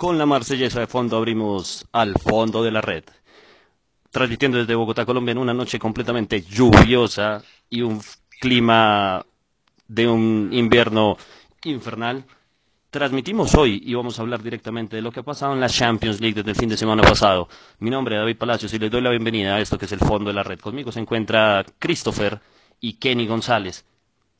Con la marsellesa de fondo abrimos al fondo de la red. Transmitiendo desde Bogotá, Colombia, en una noche completamente lluviosa y un clima de un invierno infernal. Transmitimos hoy y vamos a hablar directamente de lo que ha pasado en la Champions League desde el fin de semana pasado. Mi nombre es David Palacios y les doy la bienvenida a esto que es el fondo de la red. Conmigo se encuentra Christopher y Kenny González.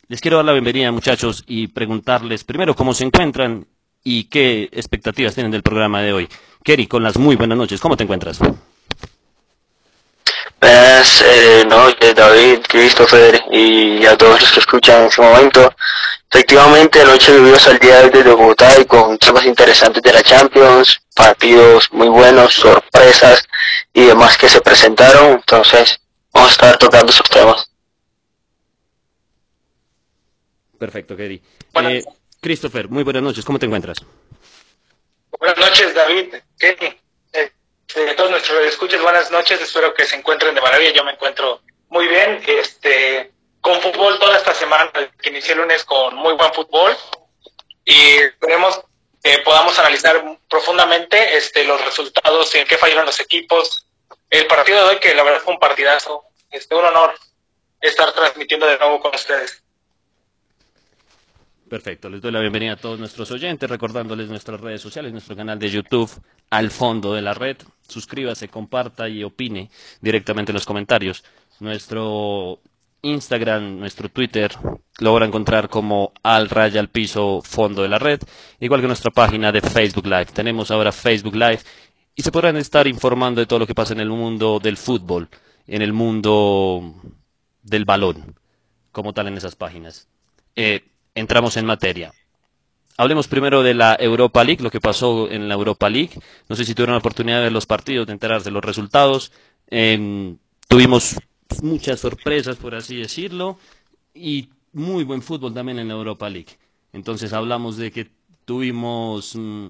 Les quiero dar la bienvenida, muchachos, y preguntarles primero cómo se encuentran y qué expectativas tienen del programa de hoy. Kenny, con las muy buenas noches, ¿cómo te encuentras? Buenas eh, noches, David, Christopher y a todos los que escuchan en este momento. Efectivamente, noche lluviosa al día de Bogotá y con temas interesantes de la Champions, partidos muy buenos, sorpresas y demás que se presentaron. Entonces, vamos a estar tocando esos temas. Perfecto, Kenny. Eh, Christopher, muy buenas noches, ¿cómo te encuentras? Buenas noches, David, Kenny. Eh, todos nuestros escuches, buenas noches, espero que se encuentren de maravilla, yo me encuentro muy bien, este, con fútbol toda esta semana, que inicié el lunes con muy buen fútbol, y esperemos que podamos analizar profundamente este, los resultados, en qué fallaron los equipos, el partido de hoy, que la verdad fue un partidazo, este, un honor estar transmitiendo de nuevo con ustedes. Perfecto, les doy la bienvenida a todos nuestros oyentes, recordándoles nuestras redes sociales, nuestro canal de YouTube, al fondo de la red. Suscríbase, comparta y opine directamente en los comentarios. Nuestro Instagram, nuestro Twitter, lo van a encontrar como al raya al piso fondo de la red, igual que nuestra página de Facebook Live. Tenemos ahora Facebook Live y se podrán estar informando de todo lo que pasa en el mundo del fútbol, en el mundo del balón, como tal en esas páginas. Eh, entramos en materia. Hablemos primero de la Europa League, lo que pasó en la Europa League. No sé si tuvieron la oportunidad de ver los partidos, de enterarse de los resultados. Eh, tuvimos muchas sorpresas, por así decirlo, y muy buen fútbol también en la Europa League. Entonces hablamos de que tuvimos mm,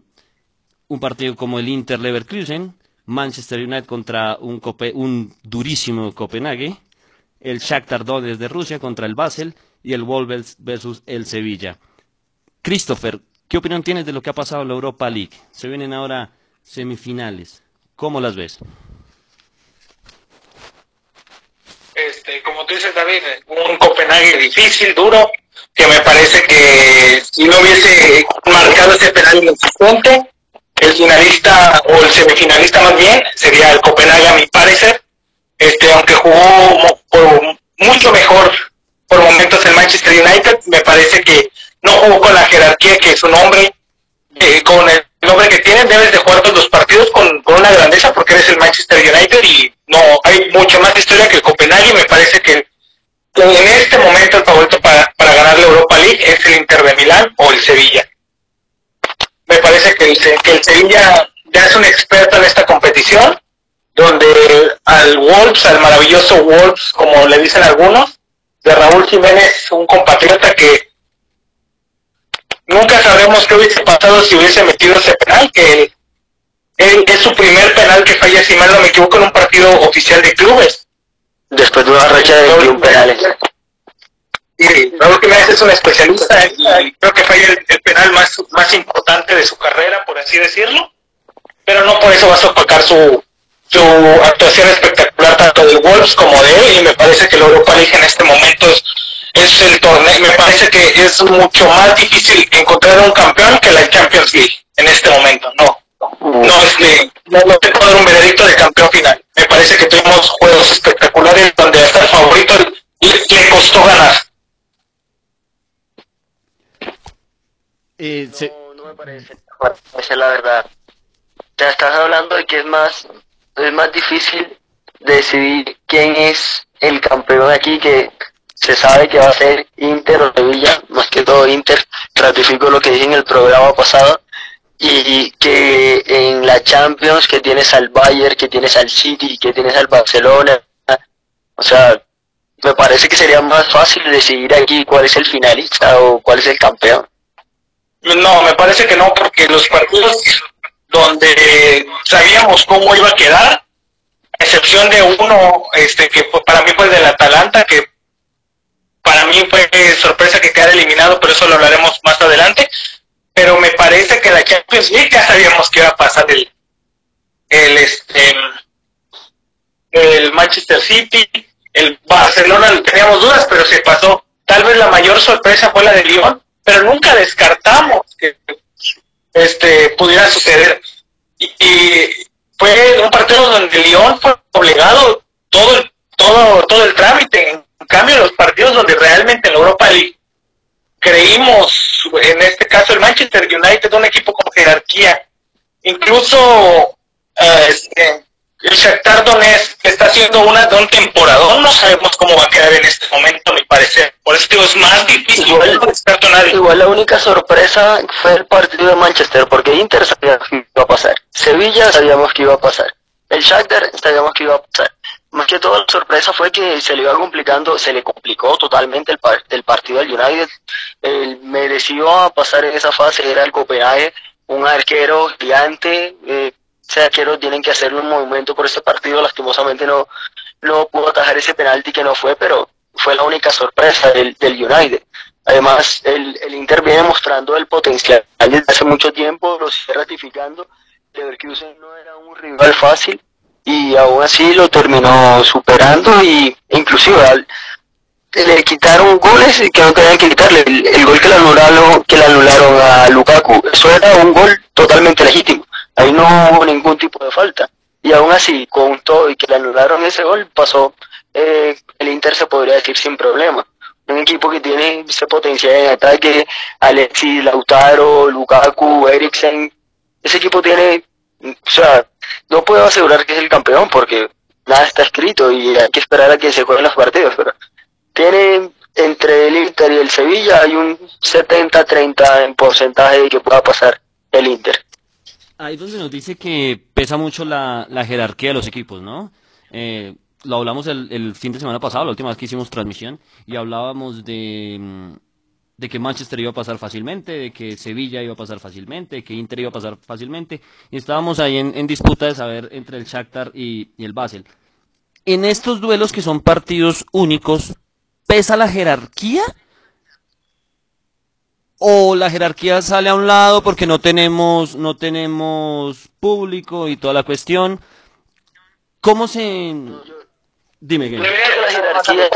un partido como el Inter Leverkusen, Manchester United contra un, un durísimo Copenhague, el Shakhtar Donetsk de Rusia contra el Basel y el Wolves versus el Sevilla. Christopher, ¿qué opinión tienes de lo que ha pasado en la Europa League? Se vienen ahora semifinales. ¿Cómo las ves? Este, como tú dices, David, un Copenhague difícil, duro, que me parece que si no hubiese marcado ese penal inexistente, el finalista o el semifinalista más bien sería el Copenhague a mi parecer, este, aunque jugó mucho mejor por momentos el Manchester United, me parece que no jugó con la jerarquía que es un hombre, eh, con el nombre que tiene, debes de jugar todos los partidos con, con, una grandeza porque eres el Manchester United y no hay mucho más historia que el Copenhague. Me parece que en este momento el favorito para, para ganar la Europa League es el Inter de Milán o el Sevilla. Me parece que el, que el Sevilla ya es un experto en esta competición, donde al Wolves, al maravilloso Wolves, como le dicen algunos, de Raúl Jiménez, un compatriota que nunca sabremos qué hubiese pasado si hubiese metido ese penal, que él, es su primer penal que falla, si mal no me equivoco, en un partido oficial de clubes. Después de una racha de 21 penales. Y Raúl Jiménez es un especialista y creo que falla el, el, penal más, más importante de su carrera, por así decirlo, pero no por eso va a sofocar su, su actuación espectacular tanto del Wolves como de él y me parece que la Europa League en este momento es, es el torneo, me parece que es mucho más difícil encontrar un campeón que la Champions League en este momento, no. No, este, no, no te puedo dar un veredicto de campeón final. Me parece que tuvimos juegos espectaculares donde hasta el favorito le, le costó ganar. Eh, no, no me parece. Esa es la verdad. Te estás hablando de que es más es más difícil decidir quién es el campeón aquí que se sabe que va a ser Inter o Sevilla, más que todo Inter, ratifico lo que dije en el programa pasado, y que en la Champions que tienes al Bayern, que tienes al City, que tienes al Barcelona, o sea, me parece que sería más fácil decidir aquí cuál es el finalista o cuál es el campeón. No, me parece que no, porque los partidos donde sabíamos cómo iba a quedar, a excepción de uno este que para mí fue del Atalanta, que para mí fue sorpresa que quedara eliminado, pero eso lo hablaremos más adelante. pero me parece que la Champions League ya sabíamos que iba a pasar el, el, este, el Manchester City, el Barcelona teníamos dudas, pero se pasó. Tal vez la mayor sorpresa fue la de Lyon, pero nunca descartamos que este pudiera suceder. Y, fue un partido donde Lyon fue obligado todo el, todo, todo el trámite. En cambio, los partidos donde realmente en Europa League creímos, en este caso el Manchester United, un equipo con jerarquía, incluso uh, este, el Shakhtar Donetsk está haciendo una de un temporadón, no sabemos cómo va a quedar en este momento, a mi parecer. Por eso digo, es más difícil igual, igual la única sorpresa fue el partido de Manchester, porque Inter sabíamos que iba a pasar, Sevilla sabíamos que iba a pasar, el Shakhtar sabíamos que iba a pasar. Más que todo la sorpresa fue que se le iba complicando, se le complicó totalmente el, el partido del United. El merecido a pasar en esa fase era el Copenhague, un arquero gigante, eh, ese arquero tienen que hacer un movimiento por ese partido, lastimosamente no, no pudo atajar ese penalti que no fue, pero fue la única sorpresa del, del United. Además, el, el Inter viene mostrando el potencial desde hace mucho tiempo, lo sigue ratificando. Leverkusen no era un rival fácil y aún así lo terminó superando y inclusive le quitaron goles que no tenían que quitarle. El, gol que le anularon, que le anularon a Lukaku, eso era un gol totalmente legítimo. Ahí no hubo ningún tipo de falta. Y aún así, con todo y que le anularon ese gol, pasó eh, el Inter se podría decir sin problema. Un equipo que tiene ese potencial en ataque, Alexis, Lautaro, Lukaku, Eriksen, ese equipo tiene, o sea, no puedo asegurar que es el campeón porque nada está escrito y hay que esperar a que se jueguen los partidos, pero tiene entre el Inter y el Sevilla hay un 70-30 en porcentaje de que pueda pasar el Inter. Ahí donde nos dice que pesa mucho la, la jerarquía de los equipos, ¿no? Eh, lo hablamos el, el, fin de semana pasado, la última vez que hicimos transmisión, y hablábamos de, mm, de que Manchester iba a pasar fácilmente, de que Sevilla iba a pasar fácilmente, de que Inter iba a pasar fácilmente, y estábamos ahí en, en disputa de saber entre el Shakhtar y, y el Basel. En estos duelos que son partidos únicos, ¿pesa la jerarquía? O la jerarquía sale a un lado porque no tenemos no tenemos público y toda la cuestión. Cómo se dime que la jerarquía,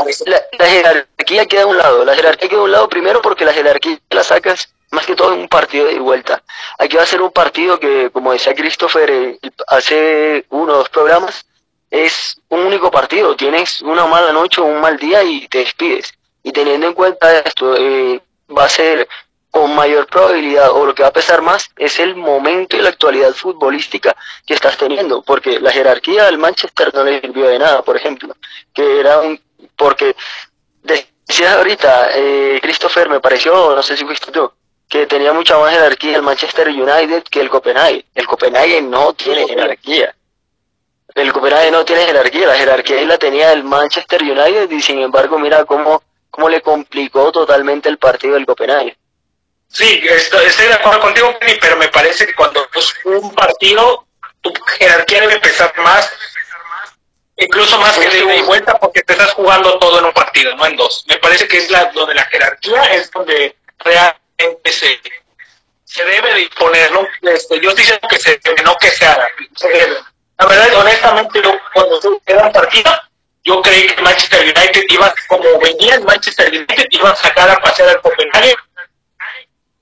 la, jerarquía queda a un lado. La jerarquía queda a un lado primero porque la jerarquía la sacas más que todo en un partido de vuelta. Aquí va a ser un partido que como decía Christopher eh, hace uno o dos programas es un único partido. Tienes una mala noche o un mal día y te despides. Y teniendo en cuenta esto eh, va a ser con mayor probabilidad o lo que va a pesar más es el momento y la actualidad futbolística que estás teniendo, porque la jerarquía del Manchester no le sirvió de nada, por ejemplo, que era un, porque decías ahorita, eh, Christopher me pareció, no sé si fuiste tú, que tenía mucha más jerarquía el Manchester United que el Copenhague. El Copenhague no tiene jerarquía. El Copenhague no tiene jerarquía, la jerarquía la tenía el Manchester United y sin embargo mira cómo, cómo le complicó totalmente el partido del Copenhague. Sí, estoy, de acuerdo contigo, pero me parece que cuando es un partido, tu jerarquía debe pesar más, incluso más que de ida y vuelta, porque te estás jugando todo en un partido, no en dos. Me parece que es la, donde la jerarquía es donde realmente se, debe de ¿no? Este, yo estoy diciendo que se no que se haga. La verdad, honestamente, yo, cuando se queda un partido, yo creí que Manchester United iba, como venía el Manchester United, iba a sacar a pasear al Copenhague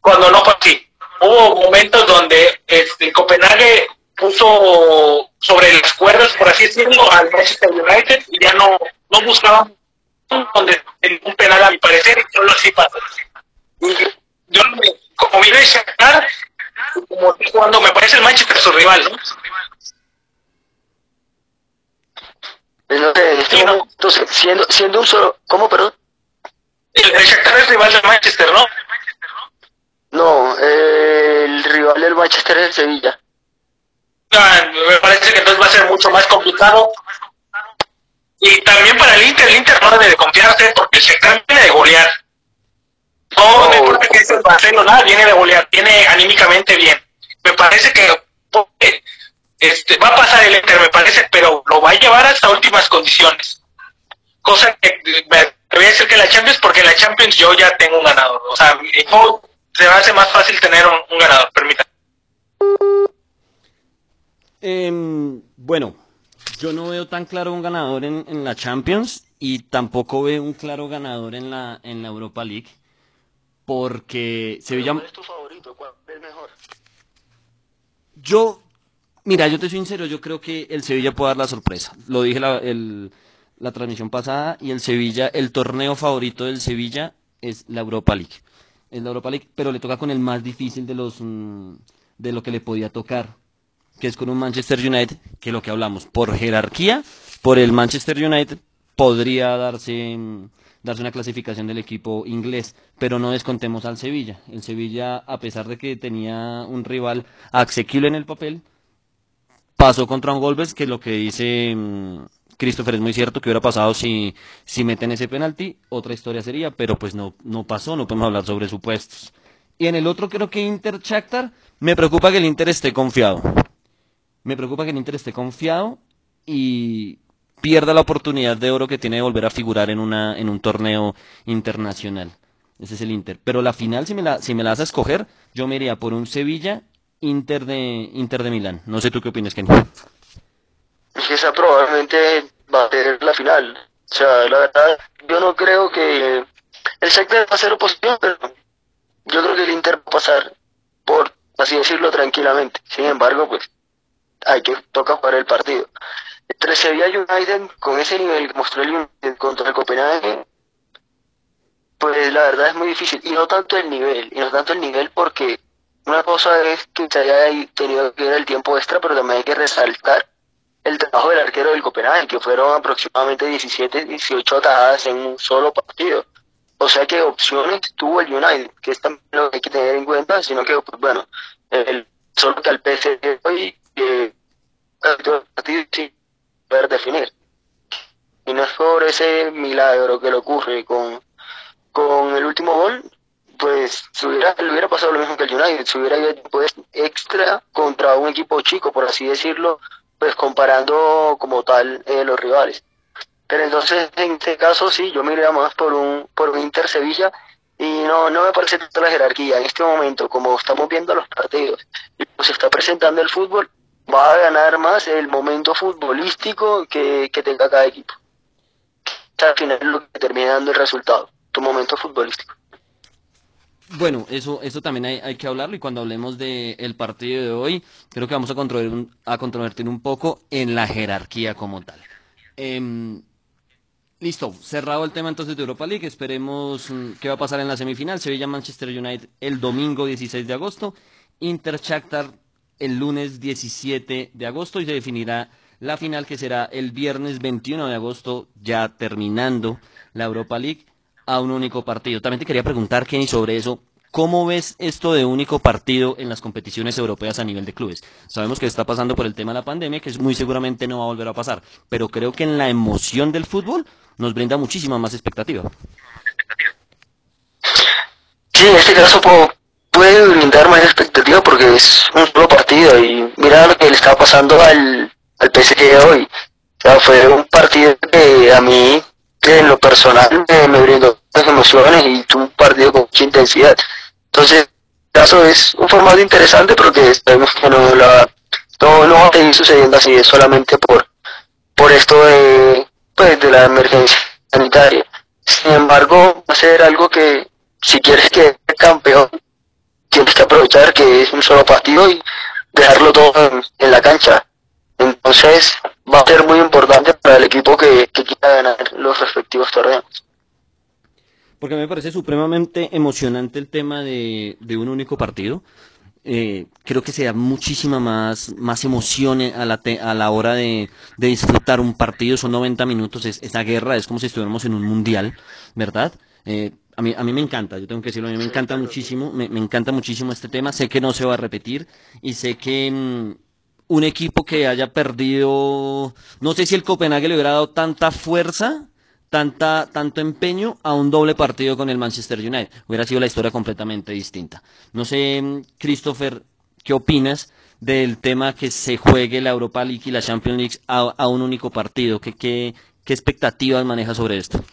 cuando no fue así. Hubo momentos donde este, Copenhague puso sobre las cuerdas, por así decirlo, al Manchester United y ya no, no buscaba donde en un penal a mi parecer y solo así pasó. Yo como viene a Shakhtar, como cuando me parece el Manchester su rival, ¿no? Entonces, siendo, siendo un solo, ¿cómo, perdón? El, el Shakhtar es rival del Manchester, ¿no? No, eh, el rival del Manchester es el Sevilla. Ah, me parece que entonces va a ser mucho más complicado. Y también para el Inter, el Inter no debe de confiarse porque se viene de golear. No, me importa que es el Barcelona, viene de golear, viene anímicamente bien. Me parece que este, va a pasar el Inter, me parece, pero lo va a llevar hasta últimas condiciones. Cosa que me voy a decir que la Champions, porque la Champions yo ya tengo un ganador. O sea, yo se me hace más fácil tener un, ganador, permítame. Em, bueno, yo no veo tan claro un ganador en, en, la Champions y tampoco veo un claro ganador en la, en la Europa League. Porque Sevilla. ¿Cuál es tu favorito? ¿Cuál es mejor? Yo, mira, yo te soy sincero, yo creo que el Sevilla puede dar la sorpresa. Lo dije la, el, la transmisión pasada y el Sevilla, el torneo favorito del Sevilla es la Europa League. Es la Europa League, pero le toca con el más difícil de los mm, de lo que le podía tocar, que es con un Manchester United, que lo que hablamos, por jerarquía, por el Manchester United podría darse mm, darse una clasificación del equipo inglés, pero no descontemos al Sevilla. El Sevilla, a pesar de que tenía un rival asequible en el papel, pasó contra un Golbes, que lo que dice mm, Christopher es muy cierto que hubiera pasado si, si meten ese penalti, otra historia sería, pero pues no, no pasó, no podemos hablar sobre supuestos. Y en el otro creo que Inter Shakhtar, me preocupa que el Inter esté confiado. Me preocupa que el Inter esté confiado y pierda la oportunidad de oro que tiene de volver a figurar en, una, en un torneo internacional. Ese es el Inter. Pero la final, si me la, si me la vas a escoger, yo me iría por un Sevilla Inter de, Inter de Milán. No sé tú qué opinas, Kenny. Esa probablemente va a ser la final. O sea, la verdad, yo no creo que el Shakhtar va a ser oposición, pero yo creo que el Inter va a pasar por, así decirlo, tranquilamente. Sin embargo, pues hay que toca jugar el partido. Entre Sevilla United, con ese nivel que mostró el United contra el Copenhague, pues la verdad es muy difícil. Y no tanto el nivel, y no tanto el nivel porque una cosa es que se haya tenido que ir el tiempo extra, pero también hay que resaltar el trabajo del arquero del Copenhague, que fueron aproximadamente 17, 18 atajadas en un solo partido. O sea que opciones tuvo el United, que es también lo que hay que tener en cuenta, sino que, pues, bueno, solo que al PSG hoy, eh, el partido sí poder definir. Y no es por ese milagro que le ocurre con, con el último gol, pues si hubiera, le hubiera pasado lo mismo que el United, si hubiera ido pues, extra contra un equipo chico, por así decirlo, pues comparando como tal eh, los rivales. Pero entonces en este caso sí, yo me iría más por un, por un Inter Sevilla y no, no me parece tanto la jerarquía. En este momento, como estamos viendo los partidos y se está presentando el fútbol, va a ganar más el momento futbolístico que, que tenga cada equipo. Al final lo que termina dando el resultado, tu momento futbolístico. Bueno, eso, eso también hay, que hablarlo y cuando hablemos del el partido de hoy, creo que vamos a, controvertir, a controvertir un poco en la jerarquía como tal. Em, listo, cerrado el tema entonces de Europa League, esperemos mm, qué va a pasar en la semifinal. Sevilla-Manchester United el domingo 16 de agosto, Inter-Shakhtar el lunes 17 de agosto y se definirá la final que será el viernes 21 de agosto, ya terminando la Europa League a un único partido. También te quería preguntar, Kenny, sobre eso. ¿Cómo ves esto de único partido en las competiciones europeas a nivel de clubes? Sabemos que está pasando por el tema de la pandemia, que muy seguramente no va a volver a pasar, pero creo que en la emoción del fútbol nos brinda muchísima más expectativa. Sí, en este caso puede brindar más expectativa porque es un solo partido y mira lo que le está pasando al, al PSG hoy. O sea, fue un partido que a mí en lo personal me, brindó las emociones y tuvo un partido con mucha intensidad. Entonces, el caso es un formato interesante porque sabemos que no, la, no, no va a seguir sucediendo así, es solamente por, por esto de, pues, de la emergencia sanitaria. Sin embargo, va a ser algo que si quieres que campeón, tienes que aprovechar que es un solo partido y dejarlo todo en la cancha. Entonces, va a ser muy importante para el equipo que, quiera ganar los respectivos torneos. Porque me parece supremamente emocionante el tema de, un único partido. Eh, creo que se da muchísima más, más emoción a la, a la hora de, disfrutar un partido. Son 90 minutos, es, esa guerra es como si estuviéramos en un mundial, ¿verdad? Eh, a mí, a mí me encanta, yo tengo que decirlo, a mí me encanta muchísimo, me, me, encanta muchísimo este tema. Sé que no se va a repetir y sé que mm, un equipo que haya perdido, no sé si el Copenhague le hubiera dado tanta fuerza, tanta, tanto empeño a un doble partido con el Manchester United. Hubiera sido la historia completamente distinta. No sé, Christopher, ¿qué opinas del tema que se juegue la Europa League y la Champions League a, un único partido? ¿Qué, qué, qué expectativas maneja sobre esto?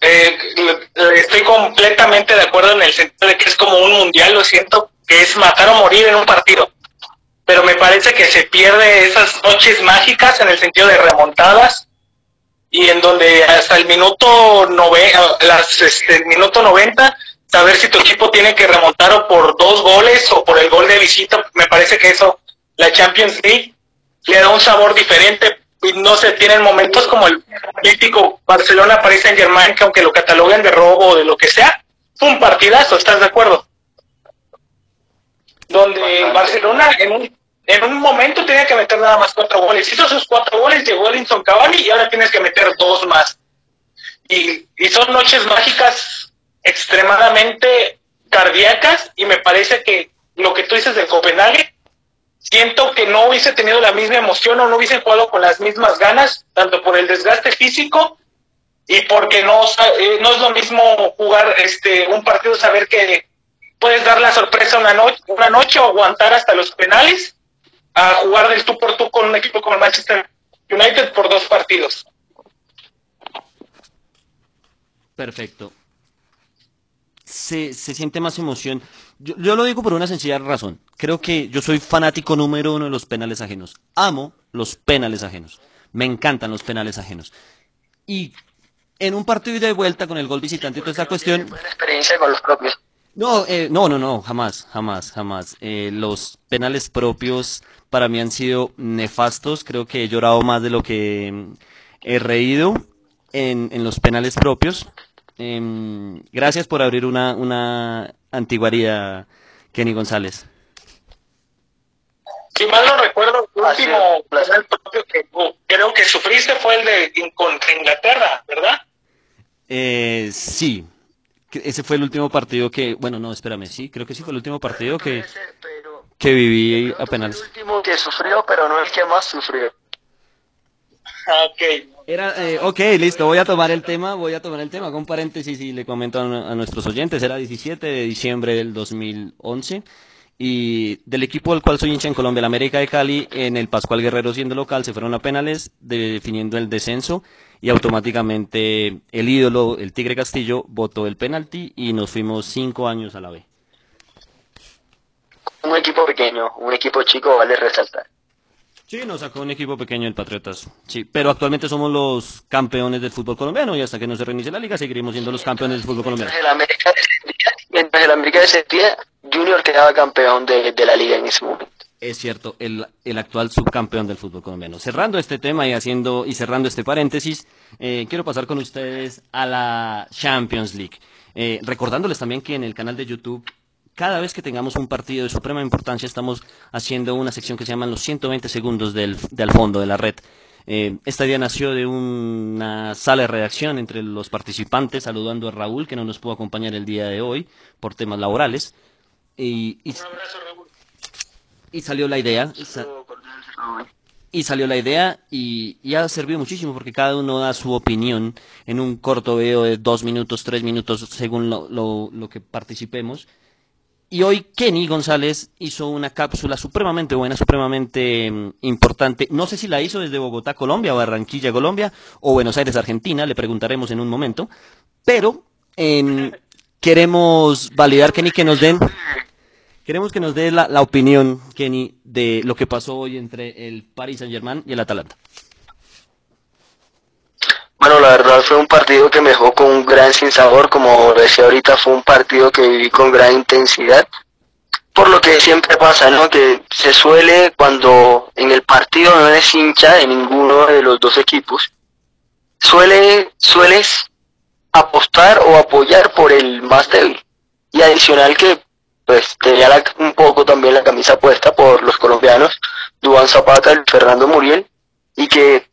eh, estoy completamente de acuerdo en el sentido de que es como un mundial, lo siento, que es matar o morir en un partido. Pero me parece que se pierde esas noches mágicas en el sentido de remontadas y en donde hasta el minuto, nove, las, este, minuto 90 saber si tu equipo tiene que remontar o por dos goles o por el gol de visita, me parece que eso, la Champions League, le da un sabor diferente. No se tienen momentos como el mítico Barcelona París Saint Germain, que aunque lo cataloguen de robo o de lo que sea, fue un partidazo, ¿estás de acuerdo? Donde Barcelona en un, en un momento tenía que meter nada más cuatro goles. Hizo sus cuatro goles, llegó Linson Cavani y ahora tienes que meter dos más. Y, y son noches mágicas extremadamente cardíacas y me parece que lo que tú dices de Copenhague, siento que no hubiese tenido la misma emoción o no hubiese jugado con las mismas ganas, tanto por el desgaste físico y porque no, eh, no es lo mismo jugar este un partido, saber que puedes dar la sorpresa una, noche una noche o aguantar hasta los penales, a jugar del tú por tú con un equipo como el Manchester United por dos partidos. Perfecto se, se siente más emoción. Yo, yo, lo digo por una sencilla razón. Creo que yo soy fanático número uno de los penales ajenos. Amo los penales ajenos. Me encantan los penales ajenos. Y en un partido de vuelta con el gol visitante y toda esta cuestión... experiencia con los propios? No, eh, no, no, no, jamás, jamás, jamás. Eh, los penales propios para mí han sido nefastos. Creo que he llorado más de lo que he reído en, en los penales propios. Eh, gracias por abrir una, una antiguaría, Kenny González. Si mal no recuerdo, el último propio que creo que sufriste fue el de contra Inglaterra, ¿verdad? Eh, sí, ese fue el último partido que, bueno, no, espérame, sí, creo que sí fue el último partido que, que viví apenas. El último que sufrió, pero no el que más sufrió. Ok. Era, eh, ok, listo, voy a tomar el tema, voy a tomar el tema con paréntesis y le comento a, a, nuestros oyentes, era 17 de diciembre del 2011 y del equipo del cual soy hincha en Colombia, la América de Cali, en el Pascual Guerrero siendo local, se fueron a penales definiendo el descenso y automáticamente el ídolo, el Tigre Castillo, votó el penalti y nos fuimos cinco años a la B. Un equipo pequeño, un equipo chico, vale resaltar. Sí, nos sacó un equipo pequeño el Patriotas. Sí, pero actualmente somos los campeones del fútbol colombiano y hasta que no se reinicie la liga seguiremos siendo los campeones del fútbol colombiano. Mientras el América descendía, mientras el América descendía Junior quedaba campeón de, de, la liga en ese momento. Es cierto, el, el, actual subcampeón del fútbol colombiano. Cerrando este tema y haciendo y cerrando este paréntesis, eh, quiero pasar con ustedes a la Champions League. Eh, recordándoles también que en el canal de YouTube cada vez que tengamos un partido de suprema importancia estamos haciendo una sección que se llama los 120 segundos del, del fondo de la red. Eh, esta idea nació de una sala de redacción entre los participantes, saludando a Raúl, que no nos pudo acompañar el día de hoy por temas laborales. Un abrazo, Raúl. Y salió la idea. sa- y salió la idea y, y ha servido muchísimo porque cada uno da su opinión en un corto video de dos minutos, tres minutos, según lo, lo, lo que participemos. Y hoy Kenny González hizo una cápsula supremamente buena, supremamente mm, importante. No sé si la hizo desde Bogotá, Colombia, o Barranquilla, Colombia, o Buenos Aires, Argentina, le preguntaremos en un momento. Pero em, queremos validar, Kenny, que nos den, queremos que nos dé la, la opinión, Kenny, de lo que pasó hoy entre el Paris Saint Germain y el Atalanta. Bueno, la verdad fue un partido que me dejó con un gran sinsabor, como decía ahorita, fue un partido que viví con gran intensidad, por lo que siempre pasa, ¿no? Que se suele cuando en el partido no eres hincha de ninguno de los dos equipos, suele, sueles apostar o apoyar por el más débil. Y adicional que pues tenía la- un poco también la camisa puesta por los colombianos, Duván Zapata y Fernando Muriel, y que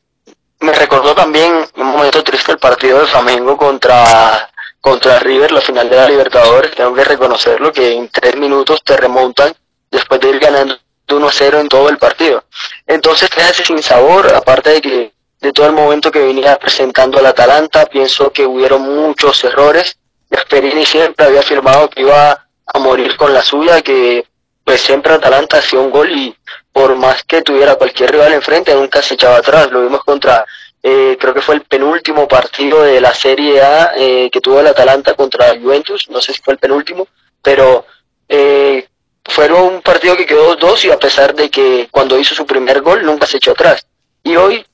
me recordó también un momento triste el partido de Flamengo contra, contra River, la final de la Libertadores, tengo que reconocerlo, que en tres minutos te remontan después de ir ganando 1-0 en todo el partido. Entonces te hace sin sabor, aparte de que de todo el momento que venía presentando al Atalanta, pienso que hubieron muchos errores. Gasperini siempre había afirmado que iba a morir con la suya, que pues siempre Atalanta hacía un gol y por más que tuviera cualquier rival enfrente, nunca se echaba atrás. Lo vimos contra eh, creo que fue el penúltimo partido de la Serie A eh, que tuvo el Atalanta contra Juventus, no sé si fue el penúltimo, pero eh, un partido que quedó dos y a pesar de que cuando hizo su primer gol nunca se echó atrás. Y hoy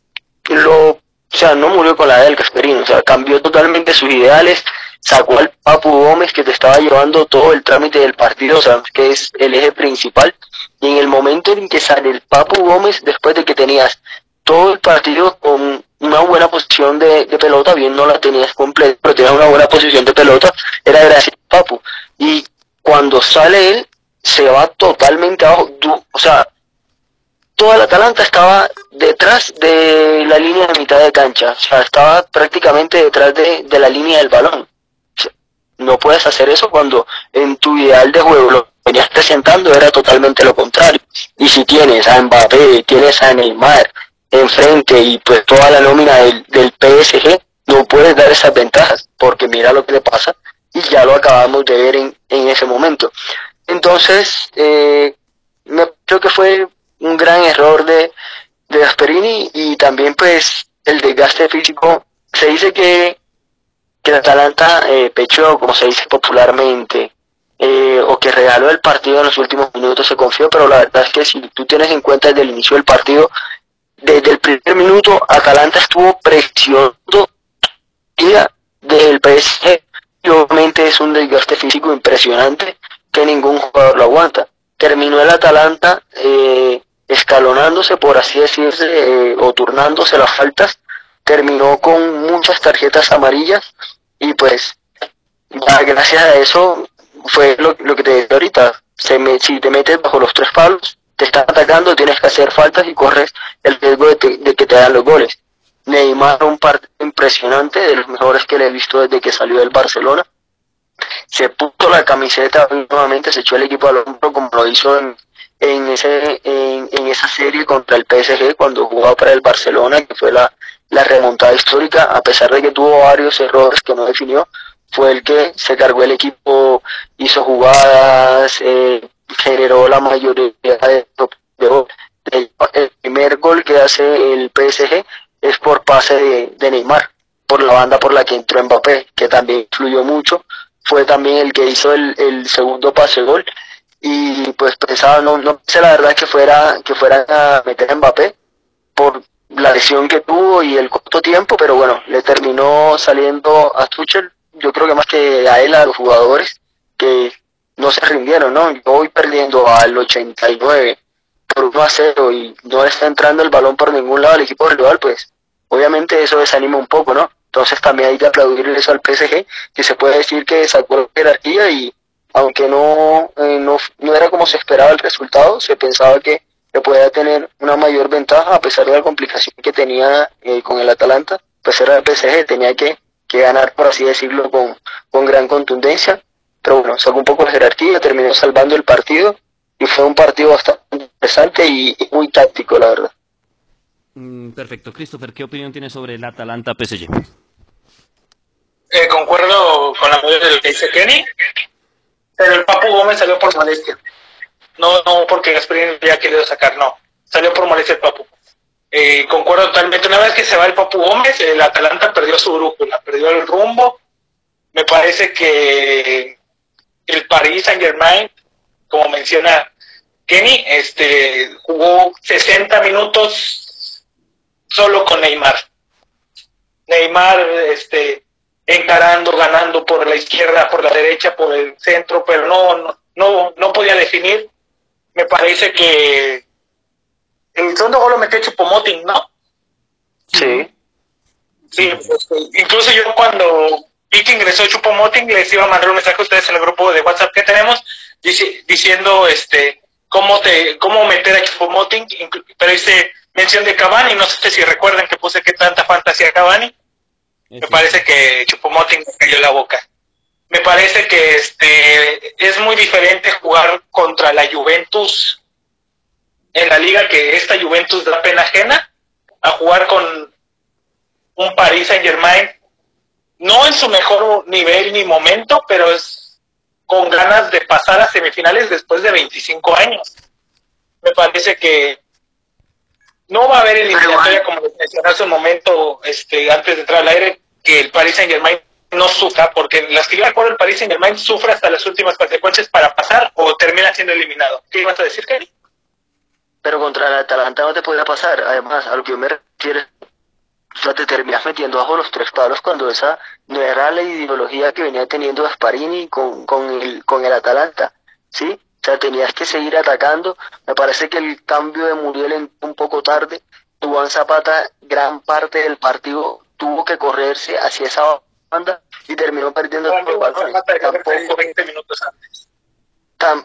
lo, o sea, no murió con la del Casperino, o sea, cambió totalmente sus ideales, sacó al Papu Gómez que te estaba llevando todo el trámite del partido, o sea, que es el eje principal. Y en el momento en que sale el Papu Gómez, después de que tenías todo el partido con una buena posición de, pelota, bien no la tenías completa, pero tenías una buena posición de pelota, era gracias a Papu. Y cuando sale él, se va totalmente abajo. O sea, toda la Atalanta estaba detrás de la línea de mitad de cancha. O sea, estaba prácticamente detrás de, de la línea del balón. No puedes hacer eso cuando en tu ideal de juego lo venías presentando era totalmente lo contrario. Y si tienes a Mbappé, tienes a Neymar enfrente y pues toda la nómina del, del PSG, no puedes dar esas ventajas, porque mira lo que le pasa y ya lo acabamos de ver en, en ese momento. Entonces, eh, creo que fue un gran error de, de Gasperini y también pues el desgaste físico. Se dice que, que Atalanta eh, pechó, como se dice popularmente, eh, o que regaló el partido en los últimos minutos, se confió, pero la verdad es que si tú tienes en cuenta desde el inicio del partido, desde el primer minuto Atalanta estuvo presionando del PSG y obviamente es un desgaste físico impresionante que ningún jugador lo aguanta. Terminó el Atalanta eh, escalonándose, por así decirse, eh, o turnándose las faltas, terminó con muchas tarjetas amarillas y pues gracias a eso fue lo, que te decía ahorita, se me, si te metes bajo los tres palos, te están atacando, tienes que hacer faltas y corres el riesgo de, de que te dan los goles. Neymar un partido impresionante, de los mejores que le he visto desde que salió del Barcelona se puso la camiseta nuevamente, se echó el equipo al hombro como lo hizo en, en, ese, en, en, esa serie contra el PSG cuando jugaba para el Barcelona, que fue la, la remontada histórica, a pesar de que tuvo varios errores que no definió, fue el que se cargó el equipo, hizo jugadas, eh, generó la mayoría de, de, el, primer gol que hace el PSG es por pase de, Neymar, por la banda por la que entró Mbappé, que también influyó mucho. Fue también el que hizo el, el segundo pase gol. Y pues pensaba no no pensé la verdad que fuera que fuera a meter a Mbappé por la lesión que tuvo y el corto tiempo pero bueno le terminó saliendo a Tuchel yo creo que más que a él a los jugadores que no se rindieron no yo voy perdiendo al 89 por 1 a 0 y no está entrando el balón por ningún lado al equipo rival pues obviamente eso desanima un poco no entonces también hay que aplaudirle eso al PSG, que se puede decir que sacó la jerarquía y aunque no, eh, no, no era como se esperaba el resultado, se pensaba que, que podía tener una mayor ventaja a pesar de la complicación que tenía eh, con el Atalanta, pues era el PSG, tenía que, que ganar, por así decirlo, con, con gran contundencia. Pero bueno, sacó un poco la jerarquía, terminó salvando el partido y fue un partido bastante interesante y, y muy táctico, la verdad. Mm, perfecto. Christopher, ¿qué opinión tienes sobre el Atalanta PSG? Eh, concuerdo con la mayoría de lo que dice Kenny, pero el Papu Gómez salió por molestia. No, no porque Gasperini había querido sacar, no. Salió por molestia el Papu. Eh, concuerdo totalmente. Una vez que se va el Papu Gómez, el Atalanta perdió su brújula, perdió el rumbo. Me parece que el Paris Saint Germain, como menciona Kenny, este, jugó 60 minutos solo con Neymar. Neymar este, encarando, ganando por la izquierda, por la derecha, por el centro, pero no, no, no, podía definir. Me parece que el segundo gol lo metió Chupomoting, ¿no? Sí. Sí, este, incluso yo cuando vi que ingresó Chupomoting les iba a mandar un mensaje a ustedes en el grupo de WhatsApp que tenemos diciendo este cómo te cómo meter a Chupomoting, pero dice mención de Cavani, no sé si recuerdan que puse que tanta fantasía Cavani. Me parece que Chupomoting me cayó la boca. Me parece que este es muy diferente jugar contra la Juventus en la liga que esta Juventus da pena ajena a jugar con un Paris Saint Germain no en su mejor nivel ni momento, pero es con ganas de pasar a semifinales después de 25 años. Me parece que no va a haber eliminatoria como les mencioné hace un momento, este, antes de entrar al aire, que el Paris Saint Germain no sufra, porque las que yo recuerdo el Paris Saint Germain sufre hasta las últimas consecuencias para pasar o termina siendo eliminado. ¿Qué ibas a decir, Kenny? Pero contra el Atalanta no te podía pasar. Además, a lo que yo me refiero, sea, te terminas metiendo bajo los tres palos cuando esa no era la ideología que venía teniendo Gasparini con, con, el, Atalanta. ¿Sí? O sea, tenías que seguir atacando. Me parece que el cambio de Muriel entró un poco tarde. Juan Zapata, gran parte del partido, tuvo que correrse hacia esa banda y terminó perdiendo el tampoco, 20 minutos antes.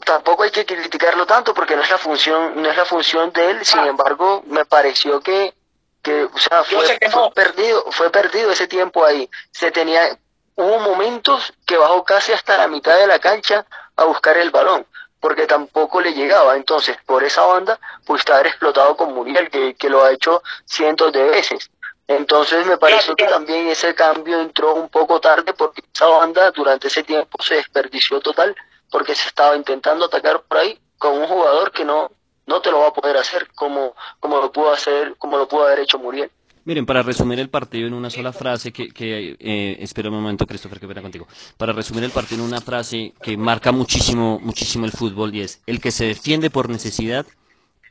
tampoco hay que criticarlo tanto porque no es la función, no es la función de él, sin ah. embargo, me pareció que, que o sea, fue, perdido, fue perdido ese tiempo ahí. Se tenía, hubo momentos que bajó casi hasta la mitad de la cancha a buscar el balón porque tampoco le llegaba. Entonces, por esa banda, pues haber explotado con Muriel, que, que lo ha hecho cientos de veces. Entonces me pareció que también ese cambio entró un poco tarde porque esa banda durante ese tiempo se desperdició total porque se estaba intentando atacar por ahí con un jugador que no no te lo va a poder hacer como como lo pudo hacer como lo pudo haber hecho Muriel. Miren, para resumir el partido en una sola frase, que, que eh, espera un momento, Christopher, que venga contigo. Para resumir el partido en una frase que marca muchísimo, muchísimo el fútbol y es, el que se defiende por necesidad,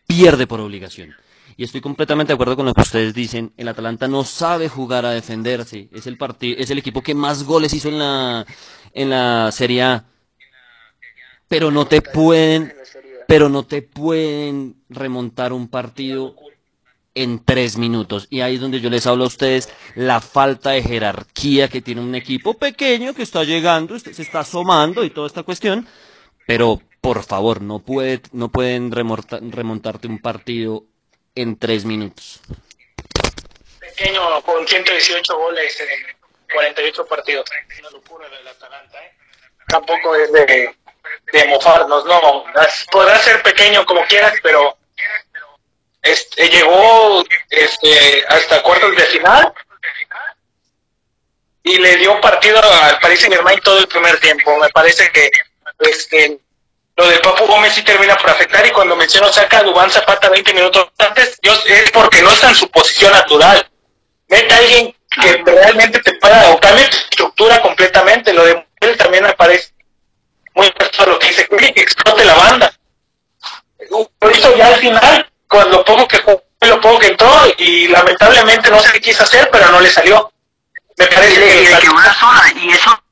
pierde por obligación. Y estoy completamente de acuerdo con lo que ustedes dicen. El Atalanta no sabe jugar a defenderse. Es el es el equipo que más goles hizo en la, en la Serie A. Pero no te pueden, pero no te pueden remontar un partido en tres minutos. Y ahí es donde yo les hablo a ustedes la falta de jerarquía que tiene un equipo pequeño que está llegando, se está asomando y toda esta cuestión. Pero por favor, no, puede, no pueden remontarte un partido en tres minutos. Pequeño con 118 goles en 48 partidos. Una locura del Atalanta, ¿eh? Tampoco es de, de mofarnos, no. Podrá ser pequeño como quieras, pero este, llegó este, hasta cuartos de final y le dio partido al Paris Saint Germain todo el primer tiempo. Me parece que este, lo del Papu Gómez sí termina por afectar y cuando menciono saca a Dubán Zapata 20 minutos antes, es porque no está en su posición natural. Mete a alguien que realmente te pueda, o cambie tu estructura completamente. Lo de él también me parece muy a lo que dice que explote la banda. Por eso ya al final con lo poco que jugó, lo poco que entró y lamentablemente no sé qué quiso hacer, pero no le salió. Me parece que, que una sola y eso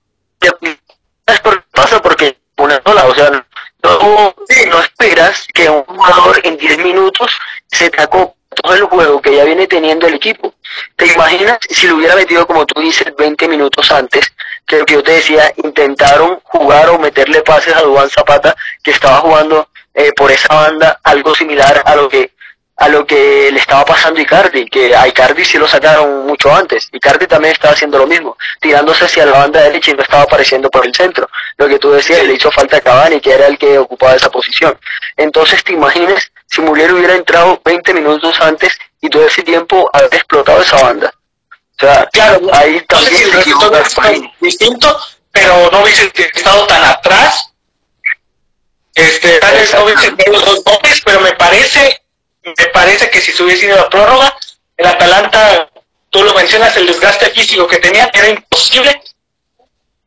es por pasa porque una sola, o sea, no, esperas que un jugador en 10 minutos se tacó todo el juego que ya viene teniendo el equipo. ¿Te imaginas si lo hubiera metido, como tú dices, 20 minutos antes? Que lo que yo te decía, intentaron jugar o meterle pases a Dubán Zapata, que estaba jugando eh, por esa banda algo similar a lo que a lo que le estaba pasando a Icardi, que a Icardi sí lo sacaron mucho antes. Icardi también estaba haciendo lo mismo, tirándose hacia la banda derecha y no estaba apareciendo por el centro. Lo que tú decías, le hizo falta a Cavani, que era el que ocupaba esa posición. Entonces, te imaginas si Muriel hubiera entrado 20 minutos antes y todo ese tiempo haber explotado esa banda. O sea, claro, ahí también no distinto, pero no hubiese estado tan atrás este, tal vez no hubiese los dos goles, pero me parece, me parece que si se hubiese ido a prórroga, el Atalanta, tú lo mencionas, el desgaste físico que tenía, era imposible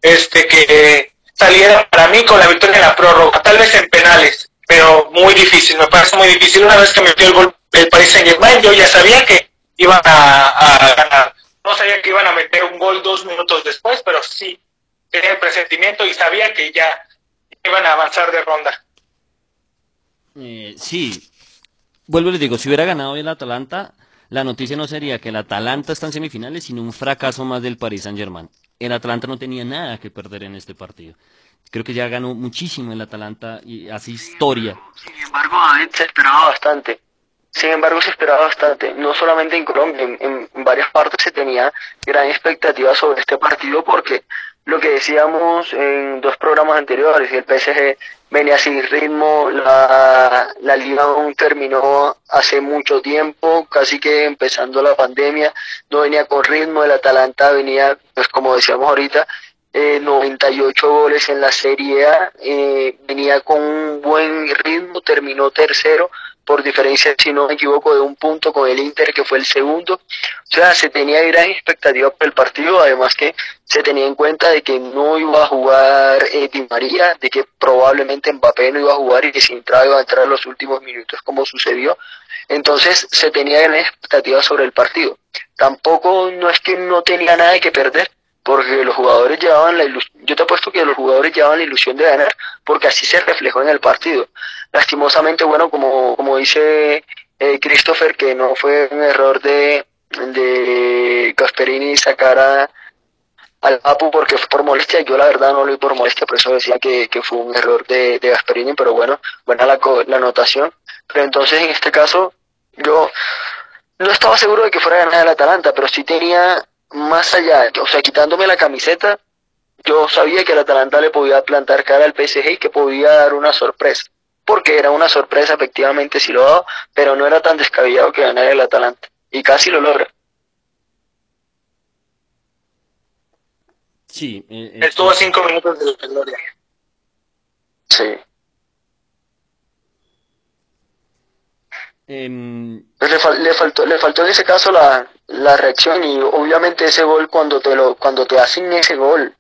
este que saliera para mí con la victoria en la prórroga, tal vez en penales, pero muy difícil, me parece muy difícil. Una vez que metió el gol el Paris Saint Germain, yo ya sabía que iban a, ganar. No sabía que iban a meter un gol dos minutos después, pero sí tenía el presentimiento y sabía que ya iban a avanzar de ronda. Eh, sí, vuelvo y les digo, si hubiera ganado el Atalanta, la noticia no sería que el Atalanta está en semifinales, sino un fracaso más del Paris Saint Germain. El Atalanta no tenía nada que perder en este partido. Creo que ya ganó muchísimo el Atalanta y hace historia. Sin embargo, se esperaba bastante. Sin embargo, se esperaba bastante, no solamente en Colombia, en, varias partes se tenía gran expectativa sobre este partido porque lo que decíamos en dos programas anteriores, el PSG venía sin ritmo, la, la liga aún terminó hace mucho tiempo, casi que empezando la pandemia, no venía con ritmo, el Atalanta venía, pues como decíamos ahorita, eh, 98 goles en la Serie A, eh, venía con un buen ritmo, terminó tercero, por diferencia, si no me equivoco, de un punto con el Inter, que fue el segundo. O sea, se tenía gran expectativa por el partido, además que se tenía en cuenta de que no iba a jugar eh, Di María, de que probablemente Mbappé no iba a jugar y que si entraba iba a entrar en los últimos minutos, como sucedió. Entonces se tenía gran expectativa sobre el partido. Tampoco no es que no tenía nada que perder, porque los jugadores llevaban la ilusión, yo te apuesto que los jugadores llevaban la ilusión de ganar, porque así se reflejó en el partido. Lastimosamente, bueno, como, como dice eh, Christopher, que no fue un error de, de Gasperini sacar a, al Papu porque fue por molestia, yo la verdad no lo vi por molestia, por eso decía que, que fue un error de, de Gasperini, pero bueno, buena la, la anotación. Pero entonces en este caso, yo no estaba seguro de que fuera a ganar el Atalanta, pero sí tenía más allá, o sea, quitándome la camiseta, yo sabía que el Atalanta le podía plantar cara al PSG y que podía dar una sorpresa. Porque era una sorpresa, efectivamente, si lo daba, pero no era tan descabellado que ganara el Atalanta. Y casi lo logra. Sí. Eh, Estuvo a cinco minutos de la gloria. Sí. Eh, le, fal le, faltó, le faltó en ese caso la, la reacción y obviamente ese gol cuando te lo cuando te hacen ese gol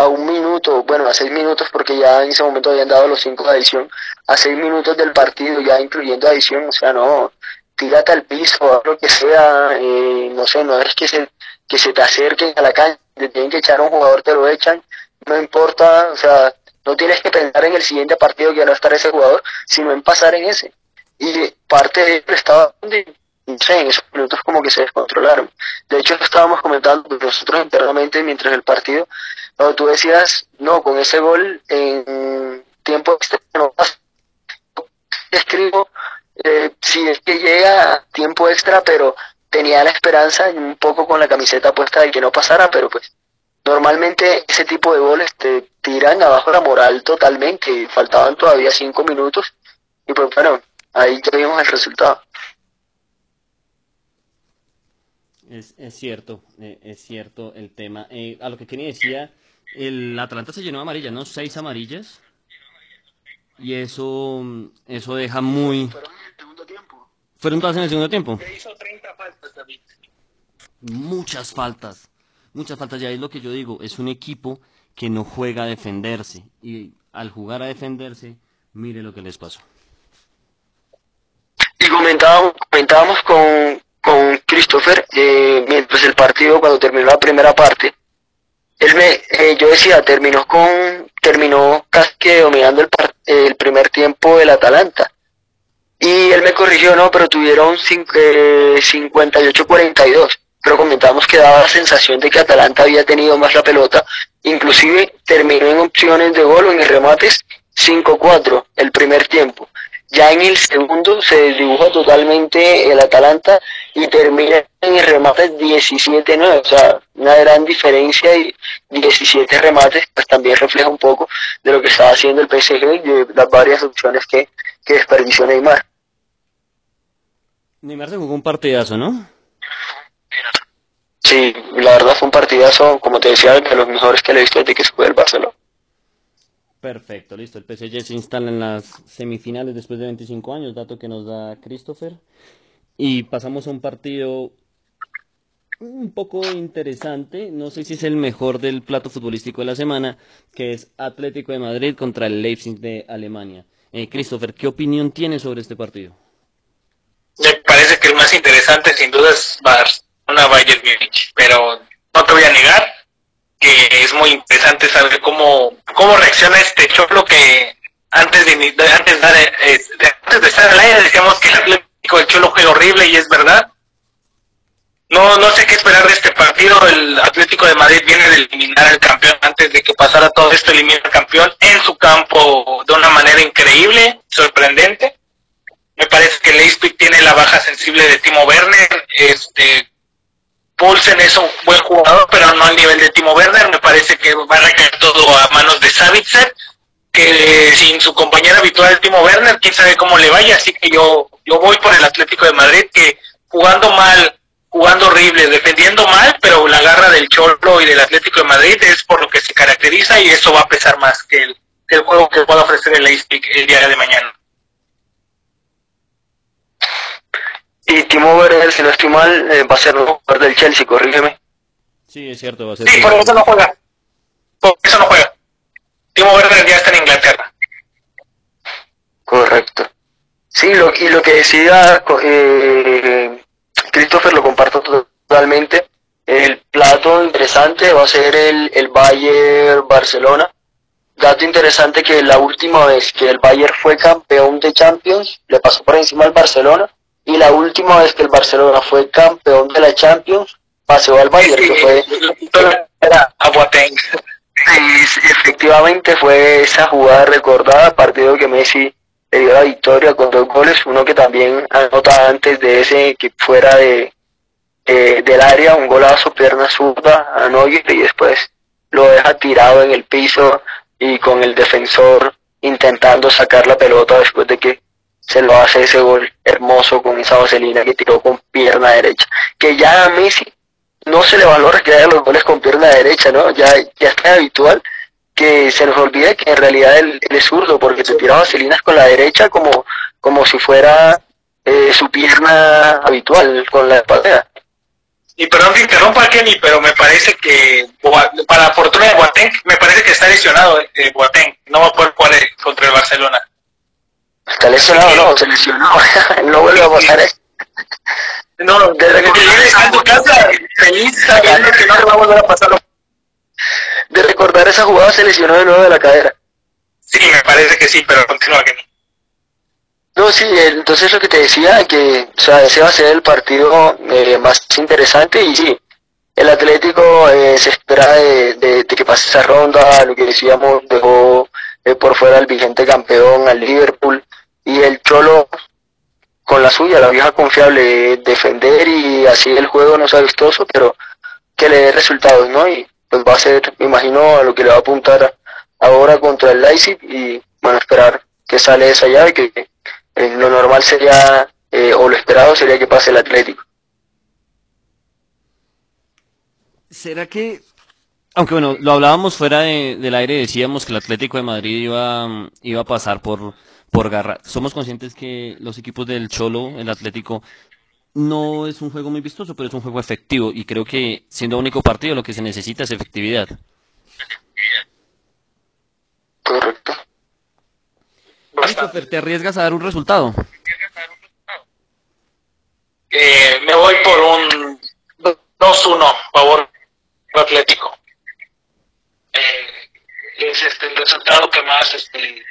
a un minuto, bueno, a seis minutos porque ya en ese momento habían dado los cinco de adición, a seis minutos del partido ya incluyendo adición, o sea, no, tírate al piso, lo que sea, eh, no sé, no es que se, que se te acerquen a la cancha, te tienen que echar a un jugador, te lo echan, no importa, o sea, no tienes que pensar en el siguiente partido que va a estar ese jugador, sino en pasar en ese. Y parte de él estaba no en esos minutos como que se descontrolaron. De hecho, estábamos comentando nosotros internamente mientras el partido, cuando tú decías, no, con ese gol en tiempo extra no. Escribo, eh, si es que llega tiempo extra, pero tenía la esperanza un poco con la camiseta puesta de que no pasara, pero pues normalmente ese tipo de goles te tiran abajo la moral totalmente. Faltaban todavía cinco minutos y pues bueno, ahí ya vimos el resultado. Es, es cierto, eh, es cierto el tema. Eh, a lo que Kenny decía, el Atlanta se llenó de amarillas, ¿no? Seis amarillas. Y eso, eso deja muy... Fueron en el segundo tiempo. ¿Fueron todas en el segundo tiempo? Le hizo 30 faltas, David. Muchas faltas. Muchas faltas. Ya es lo que yo digo. Es un equipo que no juega a defenderse. Y al jugar a defenderse, mire lo que les pasó. Y comentábamos, comentábamos con, con Christopher eh, mientras el partido, cuando terminó la primera parte, él me, eh, yo decía, terminó con, terminó casi que dominando el, par, el primer tiempo del Atalanta. Y él me corrigió, no, pero tuvieron eh, 58-42. Pero comentamos que daba la sensación de que Atalanta había tenido más la pelota. Inclusive terminó en opciones de gol o en remates 5-4 el primer tiempo. Ya en el segundo se desdibuja totalmente el Atalanta y termina en el remate 17-9, o sea, una gran diferencia y 17 remates, pues también refleja un poco de lo que estaba haciendo el PSG y de las varias opciones que, que desperdició Neymar. Neymar se jugó un partidazo, ¿no? Sí, la verdad fue un partidazo, como te decía, de los mejores que le he visto desde que se fue el Barcelona. Perfecto, listo. El PSG se instala en las semifinales después de 25 años, dato que nos da Christopher. Y pasamos a un partido un poco interesante, no sé si es el mejor del plato futbolístico de la semana, que es Atlético de Madrid contra el Leipzig de Alemania. Eh, Christopher, ¿qué opinión tienes sobre este partido? Me parece que el más interesante sin duda es Barcelona Bayern Múnich, pero no te voy a negar que es muy interesante saber cómo, cómo reacciona este Cholo que antes de, antes de, de, antes de estar al aire decíamos que el Atlético del Cholo juega horrible y es verdad. No, no sé qué esperar de este partido. El Atlético de Madrid viene de eliminar al campeón antes de que pasara todo esto, elimina al campeón en su campo de una manera increíble, sorprendente. Me parece que Leipzig tiene la baja sensible de Timo Werner. Este, Poulsen es un buen jugador, pero no al nivel de Timo Werner. Me parece que va a recaer todo a manos de Savitzer, que sin su compañero habitual Timo Werner, quién sabe cómo le vaya. Así que yo, yo voy por el Atlético de Madrid, que jugando mal, jugando horrible, defendiendo mal, pero la garra del Cholo y del Atlético de Madrid es por lo que se caracteriza y eso va a pesar más que el, que el juego que pueda ofrecer el Leipzig el día de mañana. Y Timo Werner, si no estoy mal, eh, va a ser el jugador del Chelsea, corrígeme. Sí, es cierto, va a ser. Sí, por eso no juega. Por eso no juega. Timo Werner ya está en Inglaterra. Correcto. Sí, lo, y lo que decía eh, Christopher lo comparto totalmente. El plato interesante va a ser el, el Bayern Barcelona. Dato interesante que la última vez que el Bayern fue campeón de Champions, le pasó por encima al Barcelona. Y la última vez que el Barcelona fue campeón de la Champions, pasó al Bayern, que fue... Era a Boateng. efectivamente fue esa jugada recordada, partido que Messi le dio la victoria con dos goles, uno que también anota antes de ese que fuera de, del área, un golazo, pierna zurda a Neuer y después lo deja tirado en el piso y con el defensor intentando sacar la pelota después de que se lo hace ese gol hermoso con esa vaselina que tiró con pierna derecha. Que ya a Messi no se le valora que haya los goles con pierna derecha, ¿no? Ya, ya está habitual que se nos olvide que en realidad él, es zurdo, porque se tira vaselinas con la derecha como, como si fuera eh, su pierna habitual con la espalda. Y perdón que interrumpa, Kenny, pero me parece que, para la fortuna de Boateng, me parece que está lesionado eh, Boateng. No va a poder jugar eh, contra el Barcelona. Está lesionado, no, se lesionó. no vuelve a pasar esto. No, desde que viene a tu casa feliz sabiendo que no le va a volver a pasar de recordar esa jugada se lesionó de nuevo de la cadera. Sí, me parece que sí, pero continúa que no. sí, entonces lo que te decía, que o sea, ese va a ser el partido eh, más interesante y sí, el Atlético eh, se espera de, que pase esa ronda, lo que decíamos, dejó eh, por fuera al vigente campeón, al Liverpool, y el Cholo con la suya, la vieja confiable, defender y así el juego no sea vistoso, pero que le dé resultados, ¿no? Y pues va a ser, me imagino, a lo que le va a apuntar ahora contra el Leipzig y bueno, esperar que sale esa llave, que eh, lo normal sería, eh, o lo esperado sería que pase el Atlético. ¿Será que, aunque bueno, lo hablábamos fuera del aire, decíamos que el Atlético de Madrid iba, iba a pasar por, por garra. Somos conscientes que los equipos del Cholo, el Atlético, no es un juego muy vistoso, pero es un juego efectivo y creo que siendo único partido lo que se necesita es efectividad. Correcto. Christopher, ¿te arriesgas a dar un resultado? Eh, me voy por un 2-1, favor Atlético. Eh, es este el resultado que más este,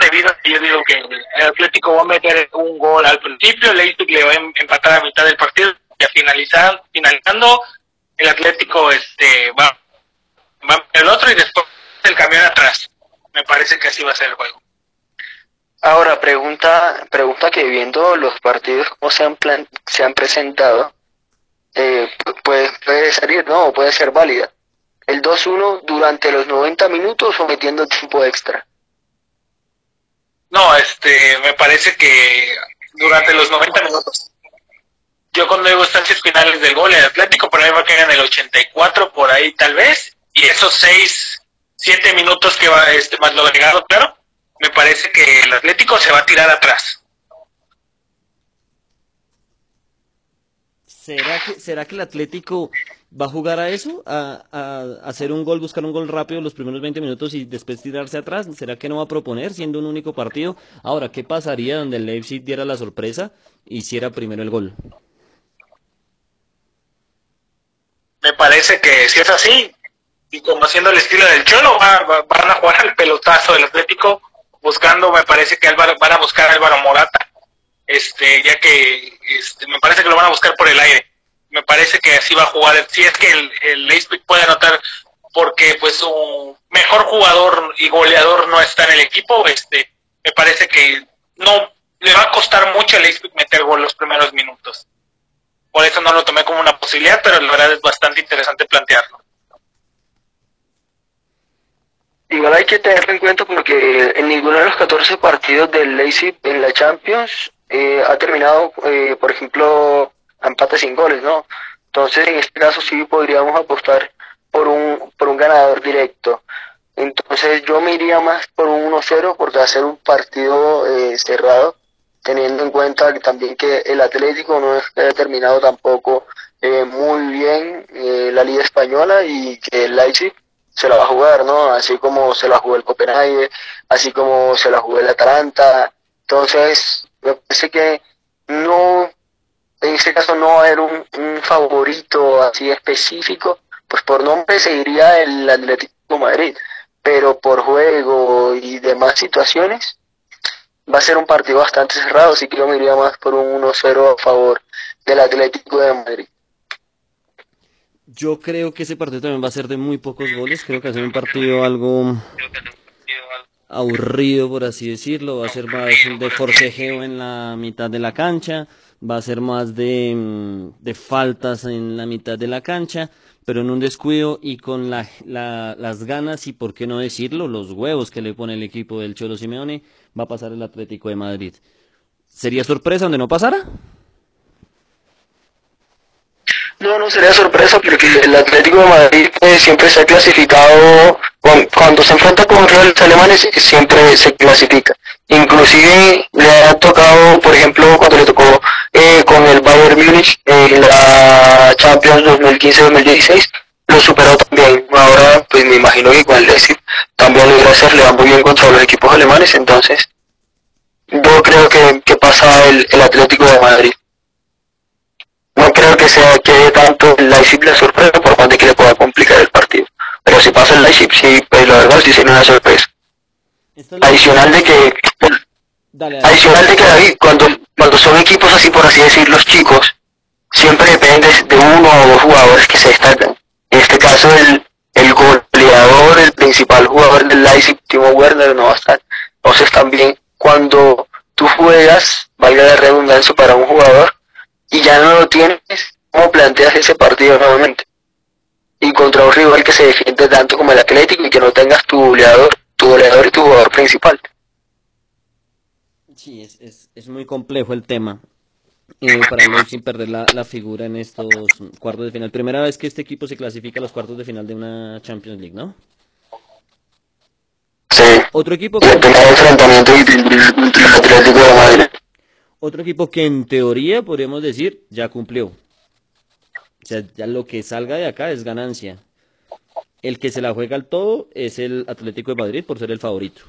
debido a que yo digo que el Atlético va a meter un gol al principio, el Leipzig le va a em-, empatar a mitad del partido y a finalizar, finalizando el Atlético este va, va el otro y después el camión atrás. Me parece que así va a ser el juego. Ahora, pregunta, pregunta que viendo los partidos como se han, plan, se han presentado, eh, puede, puede salir, ¿no? Puede ser válida. El 2-1 durante los 90 minutos o metiendo tiempo extra. No, este, me parece que durante los 90 minutos. Yo cuando digo estancias finales del gol, el Atlético por ahí va a caer en el 84, por ahí tal vez, y esos 6, 7 minutos que va, este, más lo agregado, claro, me parece que el Atlético se va a tirar atrás. ¿Será que, será que el Atlético va a jugar a eso, a, hacer un gol, buscar un gol rápido los primeros 20 minutos y después tirarse atrás. ¿Será que no va a proponer siendo un único partido? Ahora, ¿qué pasaría donde el Leipzig diera la sorpresa y hiciera primero el gol? Me parece que si es así, y como haciendo el estilo del Cholo, van a jugar al pelotazo del Atlético, buscando, me parece que van a buscar a Álvaro Morata, este, ya que este, me parece que lo van a buscar por el aire me parece que así va a jugar. Si es que el, el Leipzig puede anotar porque pues su mejor jugador y goleador no está en el equipo, este, me parece que no le va a costar mucho al Leipzig meter gol los primeros minutos. Por eso no lo tomé como una posibilidad, pero la verdad es bastante interesante plantearlo. Igual hay que tenerlo en cuenta porque en ninguno de los 14 partidos del Leipzig en la Champions eh, ha terminado, eh, por ejemplo, empate sin goles, ¿no? Entonces, en este caso sí podríamos apostar por un, por un ganador directo. Entonces, yo me iría más por un 1-0 porque va a ser un partido eh, cerrado teniendo en cuenta que también que el Atlético no ha terminado tampoco eh, muy bien eh, la Liga Española y que el Leipzig se la va a jugar, ¿no? Así como se la jugó el Copenhague, así como se la jugó el Atalanta. Entonces, me parece que no, en este caso no va a haber un, favorito así específico, pues por nombre seguiría el Atlético Madrid, pero por juego y demás situaciones va a ser un partido bastante cerrado, así que yo me iría más por un 1-0 a favor del Atlético de Madrid. Yo creo que ese partido también va a ser de muy pocos goles. Creo que va a ser un partido algo aburrido, por así decirlo. Va a ser más de forcejeo en la mitad de la cancha. Va a ser más de, mm, de faltas en la mitad de la cancha. Pero en un descuido y con la, la, las ganas y, por qué no decirlo, los huevos que le pone el equipo del Cholo Simeone, va a pasar el Atlético de Madrid. ¿Sería sorpresa donde no pasara? No, no sería sorpresa porque el Atlético de Madrid eh, siempre se ha clasificado, cuando se enfrenta con rivales alemanes siempre se clasifica. Inclusive le ha tocado, por ejemplo, cuando le tocó eh, con el Bayern Múnich en la Champions 2015-2016, lo superó también. Ahora, pues me imagino que con el Leipzig también lo irá a hacer, le va muy bien contra los equipos alemanes, entonces yo creo que, que pasa el, el Atlético de Madrid no creo que sea que tanto el Leipzig la sorpresa por cuanto que le pueda complicar el partido. Pero si pasa el Leipzig, sí, pues la verdad sí sería una sorpresa. Adicional de que, adicional de que David, cuando, cuando son equipos así por así decir, los chicos, siempre depende de uno o dos jugadores que se destacan. En este caso el, el goleador, el principal jugador del Leipzig, Timo Werner, no va a estar. Entonces también cuando tú juegas, valga la redundancia para un jugador, y ya no lo tienes, ¿cómo planteas ese partido nuevamente? Y contra un rival que se defiende tanto como el Atlético y que no tengas tu goleador, tu goleador y tu jugador principal. Sí, es, es, es muy complejo el tema. Eh, para no sin perder la, la, figura en estos cuartos de final. Primera vez que este equipo se clasifica a los cuartos de final de una Champions League, ¿no? Sí. Otro equipo que... Otro equipo que en teoría podríamos decir ya cumplió. O sea, ya lo que salga de acá es ganancia. El que se la juega al todo es el Atlético de Madrid por ser el favorito.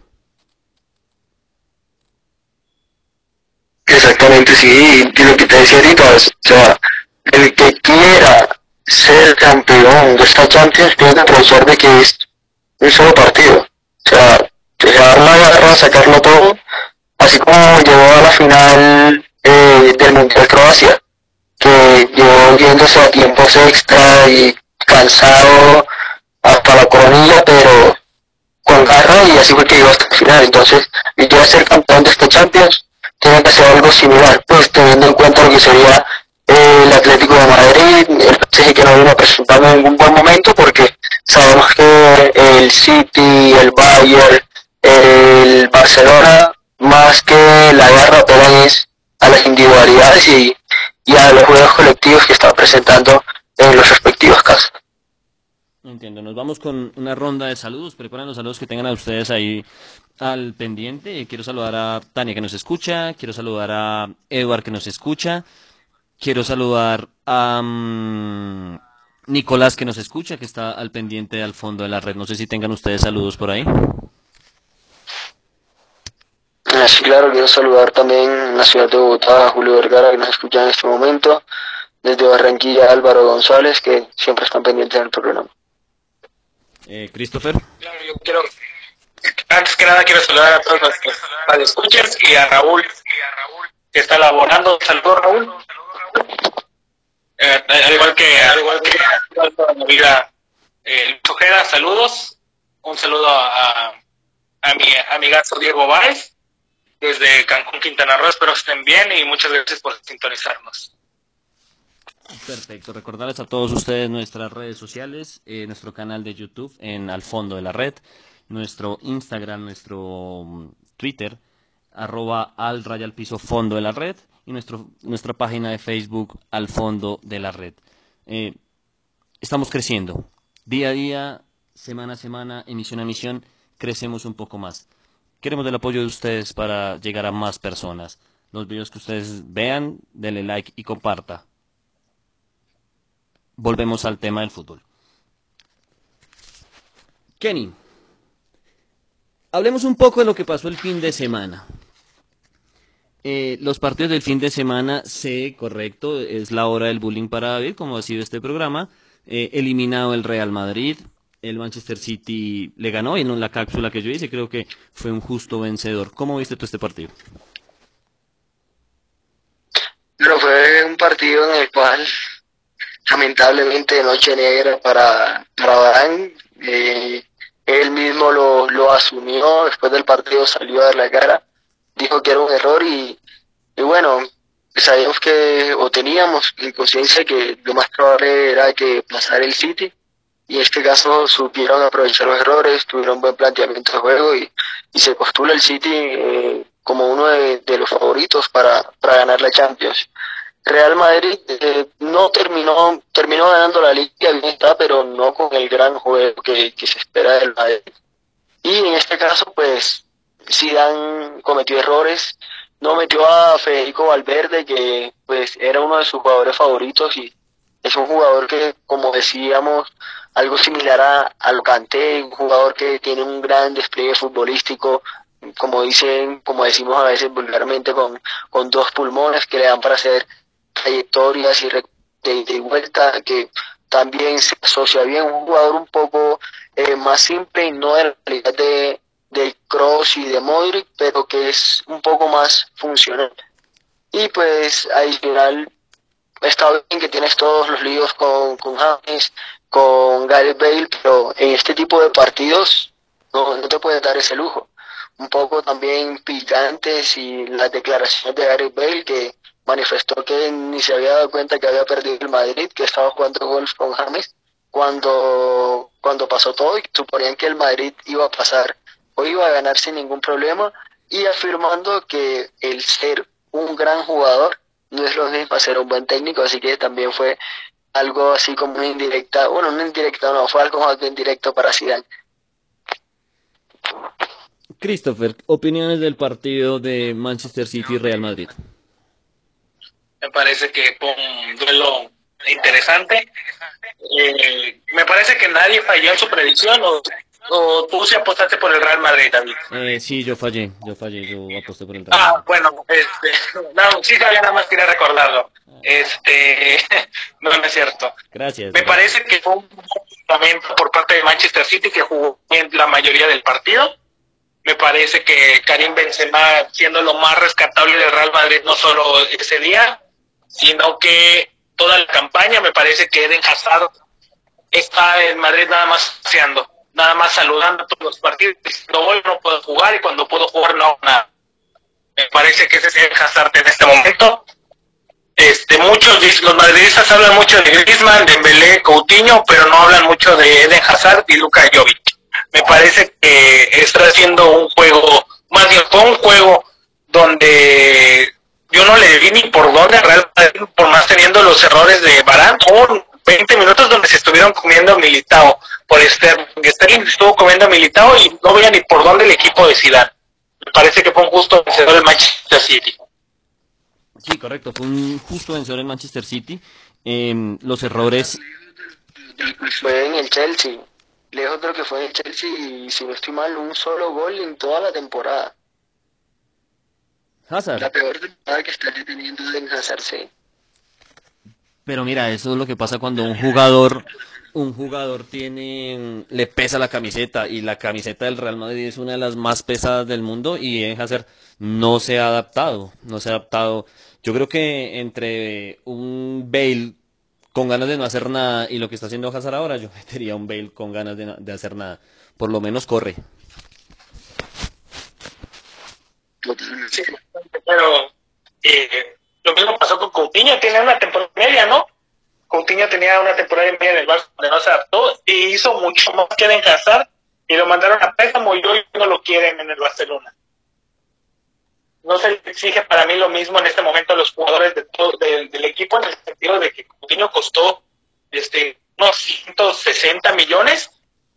Exactamente, sí, y lo que te decía ahorita, o sea, el que quiera ser campeón de esta Champions tiene que aprovechar de que es un solo partido. O sea, dejar la garra, sacarlo todo así como llegó a la final eh, del Mundial Croacia, que llegó viéndose a tiempos extra y cansado hasta la coronilla, pero con garra y así fue que llegó hasta la final. Entonces, y ya ser campeón de este Champions tiene que ser algo similar, pues teniendo en cuenta lo que sería eh, el Atlético de Madrid, el PSG que no vino a presentar en ningún buen momento porque sabemos que el City, el Bayern, el Barcelona más que la guerra pero es a las individualidades y, y a los juegos colectivos que están presentando en los respectivos casos. Entiendo, nos vamos con una ronda de saludos, preparen los saludos que tengan a ustedes ahí al pendiente. Quiero saludar a Tania que nos escucha, quiero saludar a Edward que nos escucha, quiero saludar a um, Nicolás que nos escucha, que está al pendiente al fondo de la red. No sé si tengan ustedes saludos por ahí. Sí, claro, quiero saludar también en la ciudad de Bogotá a Julio Vergara que nos escucha en este momento, desde Barranquilla Álvaro González que siempre están pendientes del programa. Eh, Christopher. Claro, yo quiero, antes que nada quiero saludar a todos que escuchas y a Raúl que está laborando. Saludos Raúl. Eh, al igual que al igual que amiga eh, Ojeda, saludos. Un saludo a, a mi amigazo Diego Báez desde Cancún, Quintana Roo. Espero estén bien y muchas gracias por sintonizarnos. Perfecto. Recordarles a todos ustedes nuestras redes sociales, eh, nuestro canal de YouTube en Al Fondo de la Red, nuestro Instagram, nuestro mm, Twitter, arroba al piso fondo de la red y nuestro, nuestra página de Facebook Al Fondo de la Red. Eh, estamos creciendo. Día a día, semana a semana, emisión a emisión, crecemos un poco más. Queremos el apoyo de ustedes para llegar a más personas. los videos que ustedes vean, denle like y comparta. Volvemos al tema del fútbol. Kenny, hablemos un poco de lo que pasó el fin de semana. Eh, los partidos del fin de semana, sé, correcto, es la hora del bullying para David, como ha sido este programa. Eh, eliminado el Real Madrid, el Manchester City le ganó y en la cápsula que yo hice creo que fue un justo vencedor. ¿Cómo viste tú este partido? Pero fue un partido en el cual lamentablemente noche negra para, para eh, él mismo lo, lo asumió, después del partido salió a dar la cara, dijo que era un error y, y bueno, sabíamos que, o teníamos en conciencia que lo más probable era que pasara el City y en este caso supieron aprovechar los errores, tuvieron un buen planteamiento de juego y, y se postula el City eh, como uno de, los favoritos para, para ganar la Champions. Real Madrid eh, no terminó terminó ganando la liga bien está pero no con el gran juego que, se espera del Madrid. Y en este caso pues Zidane cometió errores no metió a Federico Valverde que pues era uno de sus jugadores favoritos y es un jugador que como decíamos algo similar a, a lo un jugador que tiene un gran despliegue futbolístico como dicen como decimos a veces vulgarmente con, con dos pulmones que le dan para hacer trayectorias y de, vuelta que también se asocia bien un jugador un poco eh, más simple y no de la calidad de, de Cross y de Modric, pero que es un poco más funcional. Y pues adicional, está bien que tienes todos los líos con, con James, con Gareth Bale, pero en este tipo de partidos no, no te puedes dar ese lujo. Un poco también picantes y las declaraciones de Gareth Bale que manifestó que ni se había dado cuenta que había perdido el Madrid, que estaba jugando golf con James cuando, cuando pasó todo y suponían que el Madrid iba a pasar o iba a ganar sin ningún problema y afirmando que el ser un gran jugador no es lo mismo ser un buen técnico, así que también fue algo así como una indirecta, bueno, una indirecta no, fue algo más bien directo para Zidane. Christopher, opiniones del partido de Manchester City y Real Madrid me parece que fue un duelo interesante. Eh, me parece que nadie falló en su predicción o, o tú se apostaste por el Real Madrid, David. Eh, sí, yo fallé, yo fallé, yo aposté por el Real Ah, bueno, este, no, sí sabía, nada más quería recordarlo. Este, no, no es cierto. Gracias. Me parece que fue un fundamento por parte de Manchester City que jugó bien la mayoría del partido me parece que Karim Benzema siendo lo más rescatable del Real Madrid no solo ese día sino que toda la campaña me parece que Eden Hazard está en Madrid nada más paseando, nada más saludando todos los partidos, no voy no puedo jugar y cuando puedo jugar no nada. Me parece que ese es Eden Hazard en este momento. Este, muchos los madridistas hablan mucho de Griezmann, de Belé, Coutinho, pero no hablan mucho de Eden Hazard y Luka Jovic. Me parece que está haciendo un juego, más bien fue un juego donde yo no le vi ni por dónde Real por más teniendo los errores de Barán, hubo 20 minutos donde se estuvieron comiendo Militao por Sterling. Sterling estuvo comiendo Militao y no veía ni por dónde el equipo de Zidane. Me parece que fue un justo vencedor el Manchester City. Sí, correcto, fue un justo vencedor el Manchester City. Em, los errores... Fue en el Chelsea, lejos de lo que fue en el Chelsea y si no estoy mal, un solo gol en toda la temporada. La peor temporada que está teniendo en Hazard, sí. Pero mira, eso es lo que pasa cuando un jugador un jugador tiene le pesa la camiseta y la camiseta del Real Madrid es una de las más pesadas del mundo y en Hazard no se ha adaptado, no se ha adaptado. Yo creo que entre un Bale con ganas de no hacer nada y lo que está haciendo Hazard ahora, yo metería un Bale con ganas de, de hacer nada. Por lo menos corre. Sí, pero eh, lo mismo pasó con Coutinho, tiene una temporada media, ¿no? Coutinho tenía una temporada media en el Barça donde no se adaptó y hizo mucho más que en Hazard y lo mandaron a préstamo y hoy no lo quieren en el Barcelona. No se exige para mí lo mismo en este momento a los jugadores de todo, del equipo en el sentido de que Coutinho costó este unos 160 millones,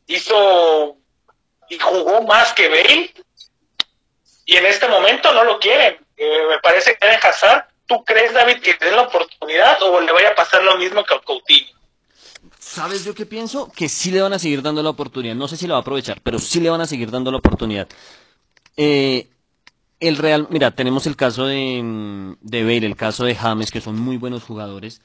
hizo y jugó más que Bale y en este momento no lo quieren. eh, me parece que en Hazard. ¿Tú crees, David, que den la oportunidad o le vaya a pasar lo mismo que a Coutinho? ¿Sabes yo qué pienso? Que sí le van a seguir dando la oportunidad. No sé si lo va a aprovechar, pero sí le van a seguir dando la oportunidad. Eh, el Real, mira, tenemos el caso de, de Bale, el caso de James, que son muy buenos jugadores.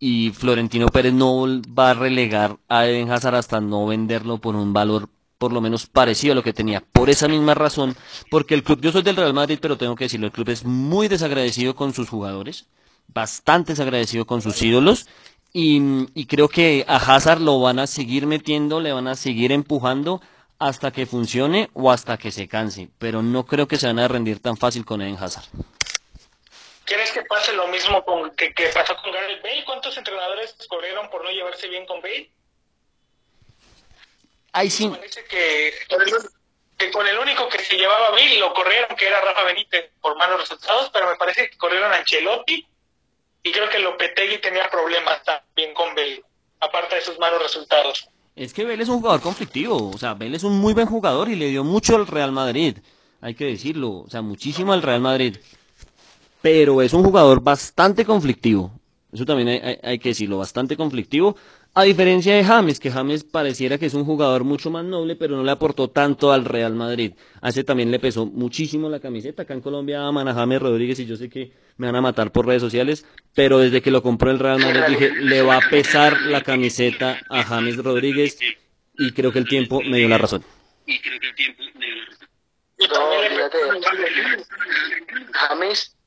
Y Florentino Pérez no va a relegar a Eden Hazard hasta no venderlo por un valor por lo menos parecido a lo que tenía. Por esa misma razón, porque el club, yo soy del Real Madrid, pero tengo que decirlo, el club es muy desagradecido con sus jugadores, bastante desagradecido con sus ídolos, y, creo que a Hazard lo van a seguir metiendo, le van a seguir empujando hasta que funcione o hasta que se canse, pero no creo que se van a rendir tan fácil con Eden Hazard. ¿Quieres que pase lo mismo con, que, pasó con Gareth Bale? ¿Cuántos entrenadores corrieron por no llevarse bien con Bale? Ahí sí. parece que, con el único que se llevaba Bale lo corrieron, que era Rafa Benítez, por malos resultados, pero me parece que corrieron a Ancelotti y creo que Lopetegui tenía problemas también con Bale, aparte de sus malos resultados. Es que Bale es un jugador conflictivo, o sea, Bale es un muy buen jugador y le dio mucho al Real Madrid, hay que decirlo, o sea, muchísimo al Real Madrid. Pero es un jugador bastante conflictivo, eso también hay, hay que decirlo, bastante conflictivo. A diferencia de James, que James pareciera que es un jugador mucho más noble, pero no le aportó tanto al Real Madrid. A ese también le pesó muchísimo la camiseta. Acá en Colombia aman a James Rodríguez y yo sé que me van a matar por redes sociales, pero desde que lo compró el Real Madrid dije, le va a pesar la camiseta a James Rodríguez y creo que el tiempo me dio la razón. Y creo que el tiempo me dio la razón. James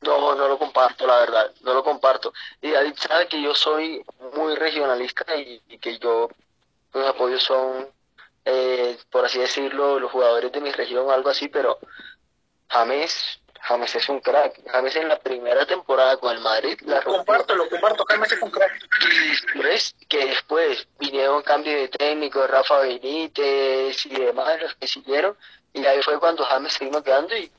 no, no lo comparto, la verdad, no lo comparto. Y David sabe que yo soy muy regionalista y, que yo, mis apoyos son, eh, por así decirlo, los jugadores de mi región, algo así, pero James, James es un crack. James en la primera temporada con el Madrid la rompió. Comparto, lo comparto, James es un crack. Y ves que después vinieron cambios de técnico, Rafa Benítez y demás, los que siguieron, y ahí fue cuando James se vino quedando y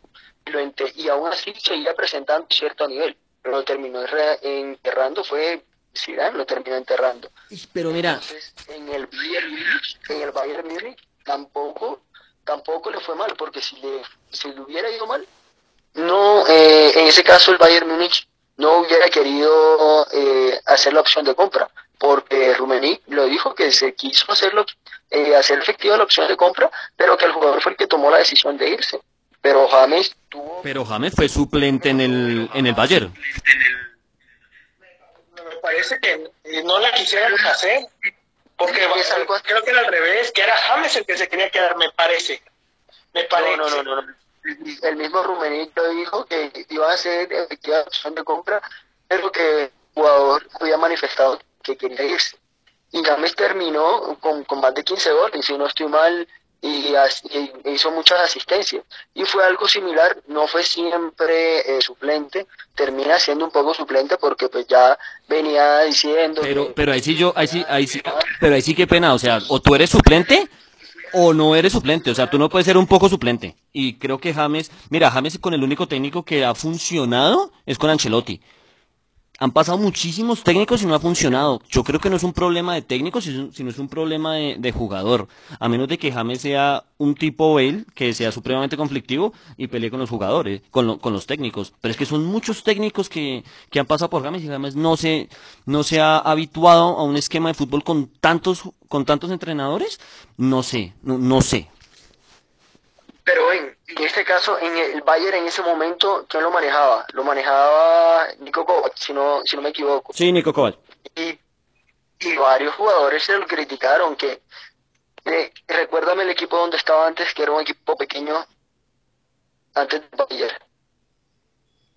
y aún así seguía presentando cierto nivel. Pero lo terminó enterrando fue Zidane, lo terminó enterrando. Pero mira, en el Bayern Munich, en el Bayern Munich tampoco, tampoco le fue mal, porque si le, si le hubiera ido mal, no, eh, en ese caso el Bayern Munich no hubiera querido eh, hacer la opción de compra, porque Rummenigge lo dijo que se quiso hacerlo, eh, hacer efectiva la opción de compra, pero que el jugador fue el que tomó la decisión de irse. Pero James tuvo... Pero James fue suplente en el, en el Bayern. Me parece que no la quisieron hacer. Porque creo que era al revés, que era James el que se quería quedar, me parece. Me parece. No, no, no, El mismo Rumenito dijo que iba a ser efectiva opción de compra, pero que el jugador había manifestado que quería irse. Y James terminó con, con más de 15 goles, si no estoy mal, y, hizo muchas asistencias. Y fue algo similar, no fue siempre eh, suplente, termina siendo un poco suplente porque pues ya venía diciendo... Pero, pero ahí sí yo, ahí sí, ahí sí, pero ahí sí qué pena, o sea, o tú eres suplente o no eres suplente, o sea, tú no puedes ser un poco suplente. Y creo que James, mira, James con el único técnico que ha funcionado es con Ancelotti han pasado muchísimos técnicos y no ha funcionado. Yo creo que no es un problema de técnicos, sino es un problema de, jugador. A menos de que James sea un tipo Bale, que sea supremamente conflictivo y pelee con los jugadores, con, con los técnicos. Pero es que son muchos técnicos que, han pasado por James y James no se, no se ha habituado a un esquema de fútbol con tantos, con tantos entrenadores. No sé, no, no sé. Pero en, este caso, en el Bayern en ese momento, ¿quién lo manejaba? Lo manejaba Nico Kovac, si no, si no me equivoco. Sí, Nico Kovac. Y, varios jugadores se lo criticaron, que eh, recuérdame el equipo donde estaba antes, que era un equipo pequeño antes del Bayern.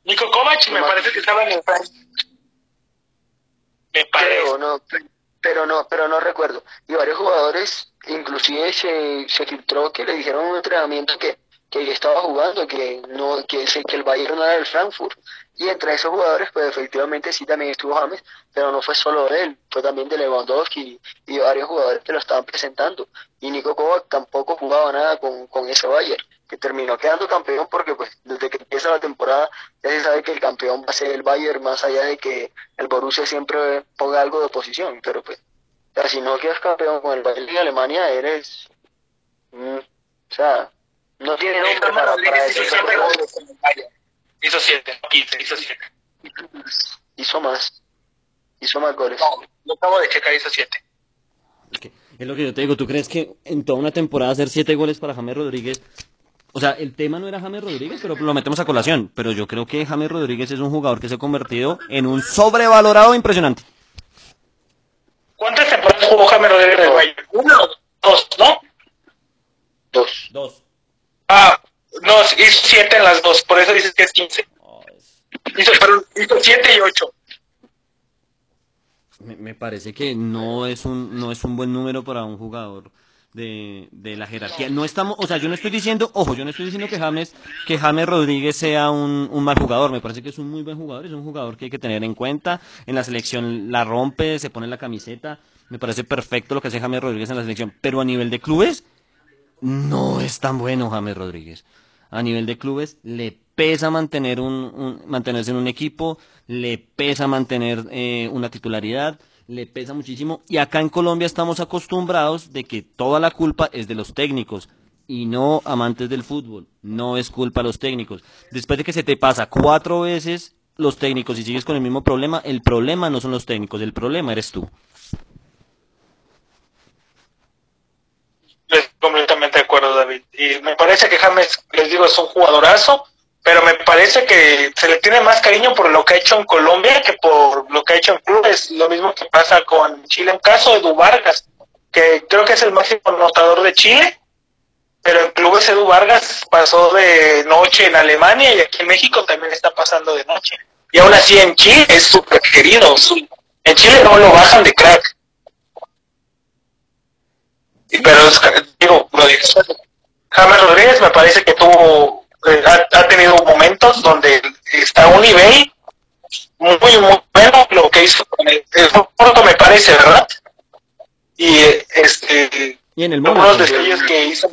Nico Kovac me parece que estaba en el Me parece. no, pero no, pero no recuerdo. Y varios jugadores, inclusive se, se filtró que le dijeron en un entrenamiento que, que estaba jugando, que no, que, el Bayern no era el Frankfurt. Y entre esos jugadores, pues efectivamente sí también estuvo James, pero no fue solo él, fue también de Lewandowski y, varios jugadores que lo estaban presentando. Y Nico Kovac tampoco jugaba nada con, con ese Bayern, que terminó quedando campeón porque pues desde que empieza la temporada ya se sabe que el campeón va a ser el Bayern, más allá de que el Borussia siempre ponga algo de oposición, pero pues si no quedas campeón con el Bayern en Alemania eres... Mm, o sea, No tiene nombre para, hizo 7 goles en el Bayern. Hizo 7, no 15, hizo 7. Hizo más. Hizo más goles. No, lo acabo de checar, hizo 7. Ok, Es lo que yo te digo, ¿tú crees que en toda una temporada hacer siete goles para James Rodríguez? O sea, el tema no era James Rodríguez, pero lo metemos a colación. Pero yo creo que James Rodríguez es un jugador que se ha convertido en un sobrevalorado impresionante. ¿Cuántas temporadas jugó James Rodríguez en el Bayern? Una o dos, ¿no? Dos. Dos. Ah, no, hizo 7 en las dos, por eso dices que es 15. Hizo, hizo 7 y 8. Me, me parece que no es un no es un buen número para un jugador de, de la jerarquía. No estamos, o sea, yo no estoy diciendo, ojo, yo no estoy diciendo que James que James Rodríguez sea un, un mal jugador. Me parece que es un muy buen jugador, es un jugador que hay que tener en cuenta. En la selección la rompe, se pone la camiseta. Me parece perfecto lo que hace James Rodríguez en la selección, pero a nivel de clubes no es tan bueno James Rodríguez. A nivel de clubes le pesa mantener un, un- mantenerse en un equipo, le pesa mantener eh, una titularidad, le pesa muchísimo. Y acá en Colombia estamos acostumbrados de que toda la culpa es de los técnicos y no amantes del fútbol. No es culpa de los técnicos. Después de que se te pasa cuatro veces los técnicos y sigues con el mismo problema, el problema no son los técnicos, el problema eres tú. Estoy completamente de acuerdo, David. Y me parece que James, les digo, es un jugadorazo, pero me parece que se le tiene más cariño por lo que ha hecho en Colombia que por lo que ha hecho en clubes. Lo mismo que pasa con Chile en caso de Edu Vargas, que creo que es el máximo anotador de Chile, pero en clubes Edu Vargas pasó de noche en Alemania y aquí en México también está pasando de noche. Y aún así en Chile es súper querido. En Chile no lo bajan de crack. Pero es, digo, lo de James Rodríguez me parece que tuvo, eh, ha, ha tenido momentos donde está a un nivel muy, muy bueno lo que hizo con el, el Porto me parece, ¿verdad? Y este, Y en el algunos Mónaco. destellos que hizo.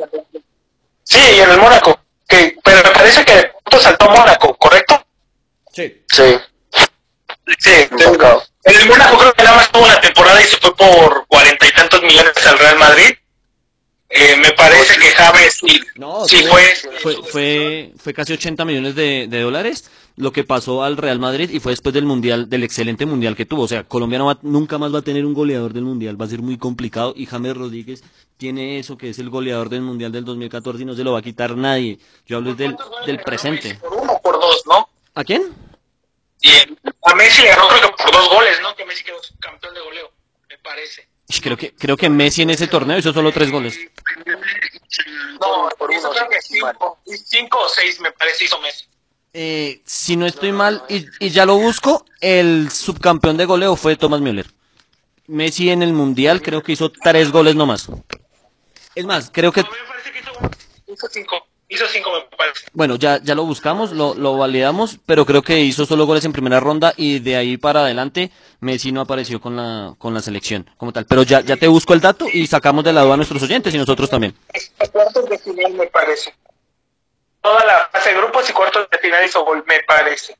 Sí, y en el Mónaco, que, pero me parece que el Porto saltó a Mónaco, ¿correcto? Sí. Sí. Sí, en el Mónaco creo que nada más tuvo una temporada y se fue por cuarenta y tantos millones al Real Madrid. Eh, me parece que James sí, No, sí fue, fue, fue, fue casi 80 millones de, de dólares lo que pasó al Real Madrid y fue después del mundial, del excelente mundial que tuvo. O sea, Colombia no va- nunca más va a tener un goleador del mundial, va a ser muy complicado y James Rodríguez tiene eso que es el goleador del mundial del 2014 y no se lo va a quitar nadie. Yo hablo es del, del presente. por uno o por dos, ¿no? ¿A quién? Y a Messi le ganó creo que por dos goles, ¿no? Que Messi quedó campeón de goleo, me parece. Creo que, creo que Messi en ese torneo hizo solo tres goles. No, por hizo uno, creo que cinco, cinco o seis me parece hizo Messi. Eh, si no estoy mal, y, y ya lo busco, el subcampeón de goleo fue Thomas Müller. Messi en el mundial creo que hizo tres goles nomás. Es más, creo que, No, me parece que hizo, hizo cinco, hizo cinco me parece. bueno, ya, ya lo buscamos, lo, lo validamos, pero creo que hizo solo goles en primera ronda y de ahí para adelante Messi no apareció con la, con la selección como tal. Pero ya, ya te busco el dato y sacamos de la duda a nuestros oyentes y nosotros también. Cuartos de final me parece. Toda la fase de grupos y cuartos de final hizo gol, me parece.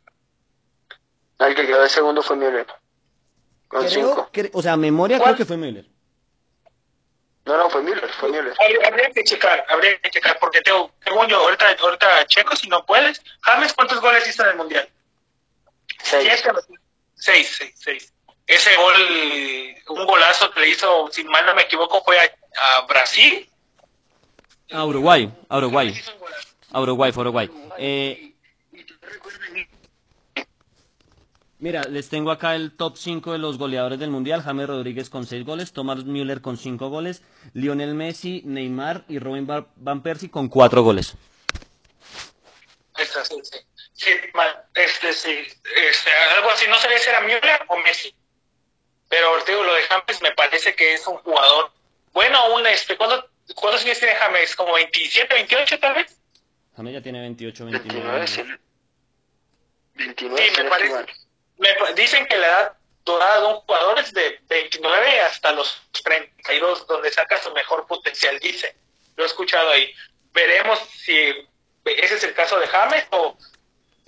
El que quedó de segundo fue Müller. Con Creo, cinco. o sea, memoria creo que fue Müller. No, no, fue Müller, fue Müller. Habría, que checar, habría que checar, porque tengo, según yo, ahorita, ahorita checo si no puedes. James, ¿cuántos goles hizo en el Mundial? Seis. Seis, seis, seis. Ese gol, un golazo que le hizo, si mal no me equivoco, fue a, a Brasil. A Uruguay, a Uruguay, a Uruguay, fue Uruguay. Eh, Mira, les tengo acá el top 5 de los goleadores del Mundial. James Rodríguez con 6 goles, Thomas Müller con 5 goles, Lionel Messi, Neymar y Robin Van Persie con 4 goles. Esta, sí, sí. Sí, mal, este, sí, este, algo así, no sé si era Müller o Messi. Pero digo, lo de James me parece que es un jugador. Bueno, un este, ¿cuántos, ¿cuántos años tiene James? ¿Como 27, 28 tal vez? James ya tiene 28, 29, 29. sí. 29, Sí, me parece. Me dicen que la edad dorada de un jugador es de 29 hasta los 32, donde saca su mejor potencial, dice. Lo he escuchado ahí. Veremos si ese es el caso de James o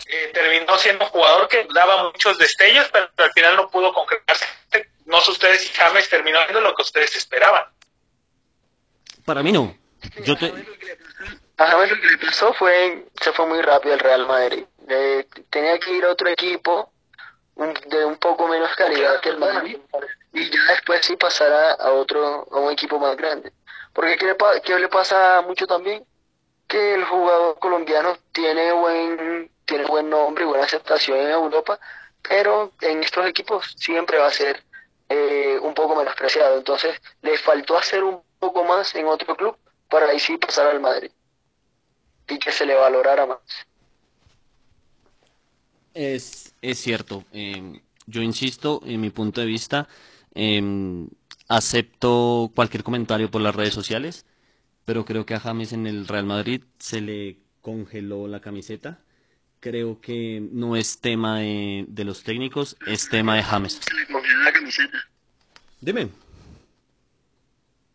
eh, terminó siendo un jugador que daba muchos destellos, pero al final no pudo concretarse. No sé ustedes si James terminó haciendo lo que ustedes esperaban. Para mí no. Yo te... a James lo que le pasó fue, se fue muy rápido el Real Madrid. Eh, tenía que ir a otro equipo de un poco menos calidad que el Madrid y ya después sí pasará a otro, a un equipo más grande. Porque ¿qué le, qué le pasa mucho también? Que el jugador colombiano tiene buen, tiene buen nombre y buena aceptación en Europa, pero en estos equipos siempre va a ser eh, un poco menospreciado. Entonces le faltó hacer un poco más en otro club para ahí sí pasar al Madrid y que se le valorara más. Es, es cierto. eh, yo insisto, en mi punto de vista, em, acepto cualquier comentario por las redes sociales, pero creo que a James en el Real Madrid se le congeló la camiseta. Creo que no es tema de, de los técnicos, es tema de James. Se le congeló la camiseta. Dime.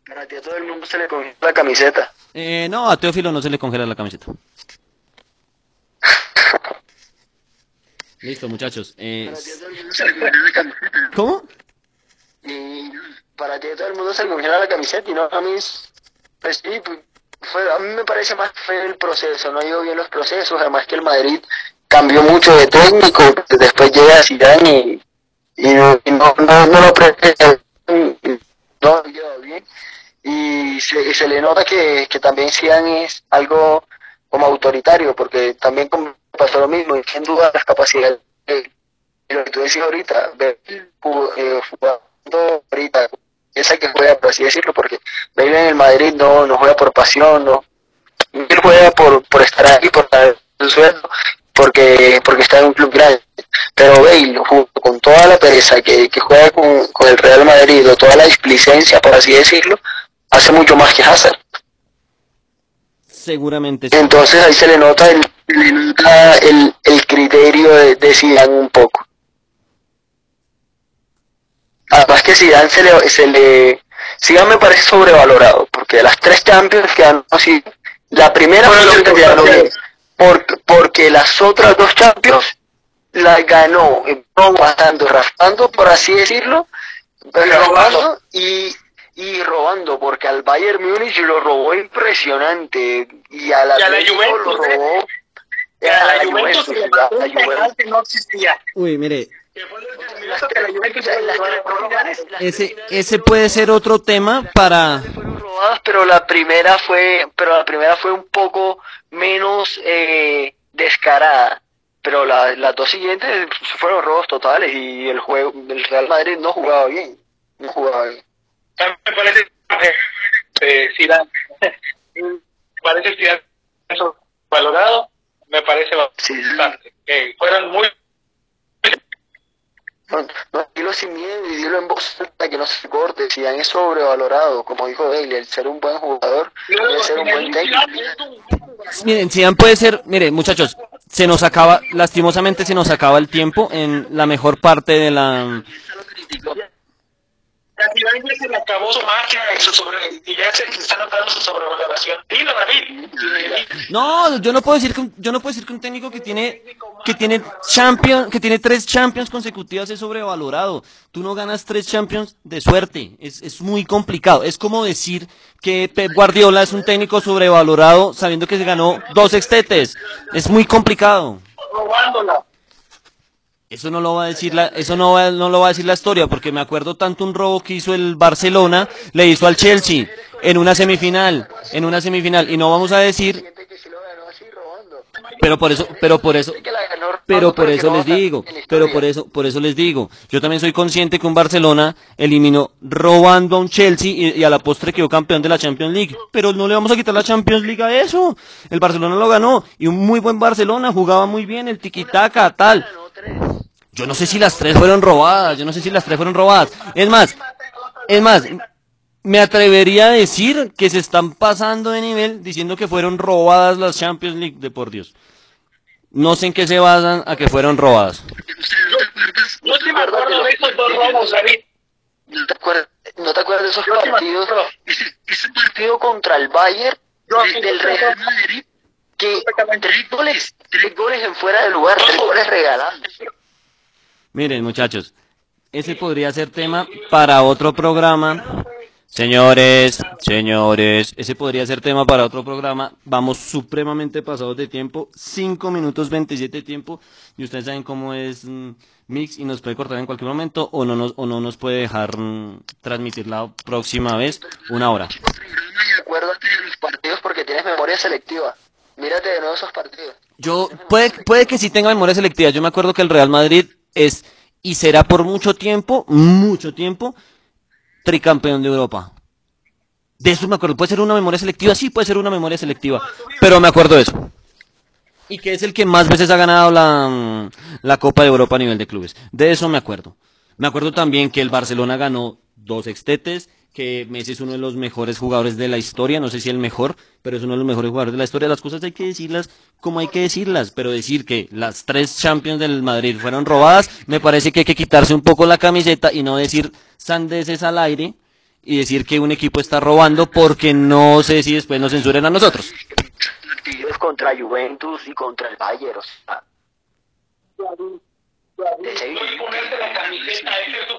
Para ti a todo el mundo se le congeló la camiseta. Eh, no, a Teófilo no se le congela la camiseta. Listo, muchachos. eh, Para ti a todo el mundo se le congeló la camiseta. ¿Cómo? Y para ti a todo el mundo se le congela la camiseta y no a mí. es- Pues sí, pues, fue, a mí me parece más que fue el proceso, no ha ido bien los procesos, además que el Madrid cambió mucho de técnico, después llega Zidane y, y no, y no, no, no lo pre- no ha quedado bien y se, y se le nota que, que también Zidane es algo como autoritario, porque también como pasó lo mismo, y sin duda las capacidades de lo que tú decías ahorita, ver eh, jugando ahorita, esa que juega, por así decirlo, porque Bale en el Madrid no, no juega por pasión, no, él juega por, por estar ahí, por dar el sueldo, porque, porque está en un club grande. Pero Bale, junto con toda la pereza que, que juega con, con el Real Madrid, o toda la displicencia, por así decirlo, hace mucho más que Hazard. Seguramente sí. Entonces ahí se le nota el, le nota el, el criterio de, de Zidane un poco. Además que Zidane se le, se le Zidane me parece sobrevalorado, porque de las tres Champions que han así, la primera Bueno, fue que ganó porque, porque las otras dos Champions las ganó bastante, raspando, por así decirlo, raspando y, y robando, porque al Bayern Múnich lo robó impresionante y a la, Y a la Atlético Juventus, lo ¿eh? robó A la Juventus la- mandó la Juventus. que no existía. Uy, mire, Que que la Juventus la ese, ese puede ser otro tema para... fueron robadas, pero la primera fue, pero la primera fue un poco menos eh, descarada. Pero la- las dos siguientes fueron robos totales y el juego, el Real Madrid no jugaba bien, no jugaba bien. Me parece eh, eh, Zidane. me parece Zidane eso valorado, me parece Sí, bastante. Que fueron muy No, no, dilo sin miedo y dilo en voz alta que no se corte. Si es sobrevalorado, como dijo Bailey, el ser un buen jugador, el ser un buen técnico. Miren, Zidane puede ser, mire, muchachos, se nos acaba, lastimosamente se nos acaba el tiempo en la mejor parte de la... Ya se acabó su magia y, su sobre, y ya se está notando su sobrevaloración. Dilo, David. No, yo no puedo decir que un- yo no puedo decir que un técnico que tiene que tiene champion, que tiene tres champions consecutivas es sobrevalorado. Tú no ganas tres champions de suerte, es, es muy complicado. Es como decir que Pep Guardiola es un técnico sobrevalorado sabiendo que se ganó dos extetes. Es muy complicado. Robándola. Eso no lo va a decir la, eso no, va- no lo va a decir la historia, porque me acuerdo tanto un robo que hizo el Barcelona, le hizo al Chelsea en una semifinal, en una semifinal, y no vamos a decir, pero por eso, pero por eso, pero por eso les digo, pero por eso, por eso les digo, yo también soy consciente que un Barcelona eliminó robando a un Chelsea y, a la postre quedó campeón de la Champions League, pero no le vamos a quitar la Champions League a eso, el Barcelona lo ganó, y un muy buen Barcelona, jugaba muy bien, el tiki-taka, tal. Yo no sé si las tres fueron robadas, yo no sé si las tres fueron robadas. Es más, es más, me atrevería a decir que se están pasando de nivel diciendo que fueron robadas las Champions League, de por Dios. No sé en qué se basan a que fueron robadas. De esos dos robos, David. ¿No te acuerdas, no te acuerdas de esos sí me partidos? Ese, partido contra el Bayern del Real. Madrid, que tres goles, tres goles en fuera de lugar, tres goles regalados. Miren, muchachos, ese podría ser tema para otro programa, Señores, señores, ese podría ser tema para otro programa. Vamos supremamente pasados de tiempo, 5 minutos 27 de tiempo, y ustedes saben cómo es mm, Mix y nos puede cortar en cualquier momento o no nos, o no nos puede dejar mm, transmitir la próxima vez una hora. Y acuérdate de los partidos porque tienes memoria selectiva. Mírate de nuevo esos partidos. Yo, puede, puede que sí tenga memoria selectiva. Yo me acuerdo que el Real Madrid es y será por mucho tiempo, mucho tiempo, tricampeón de Europa. De eso me acuerdo. ¿Puede ser una memoria selectiva? Sí, puede ser una memoria selectiva. Pero me acuerdo de eso. Y que es el que más veces ha ganado la, la Copa de Europa a nivel de clubes. De eso me acuerdo. Me acuerdo también que el Barcelona ganó dos extetes, que Messi es uno de los mejores jugadores de la historia, no sé si el mejor, pero es uno de los mejores jugadores de la historia. Las cosas hay que decirlas como hay que decirlas, pero decir que las tres Champions del Madrid fueron robadas, me parece que hay que quitarse un poco la camiseta y no decir sandeces al aire y decir que un equipo está robando porque no sé si después nos censuren a nosotros. Contra Juventus y contra el Bayern, o sea,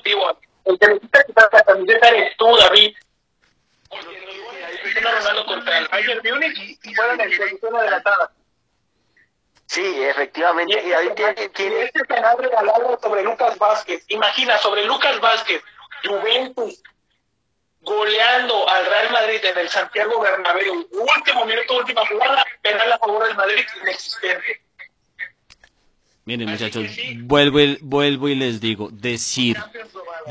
de El que necesita quitar la camiseta eres tú, David. Cristiano Ronaldo contra el Bayern Múnich y fueron en posición adelantada. Sí, efectivamente. Y David tiene, Y tiene- este penal regalado sobre Lucas Vázquez, imagina, sobre Lucas Vázquez, Juventus goleando al Real Madrid en el Santiago Bernabéu, último minuto, última jugada, penal a favor del Madrid inexistente. Miren muchachos, sí. vuelvo y, vuelvo y les digo, decir,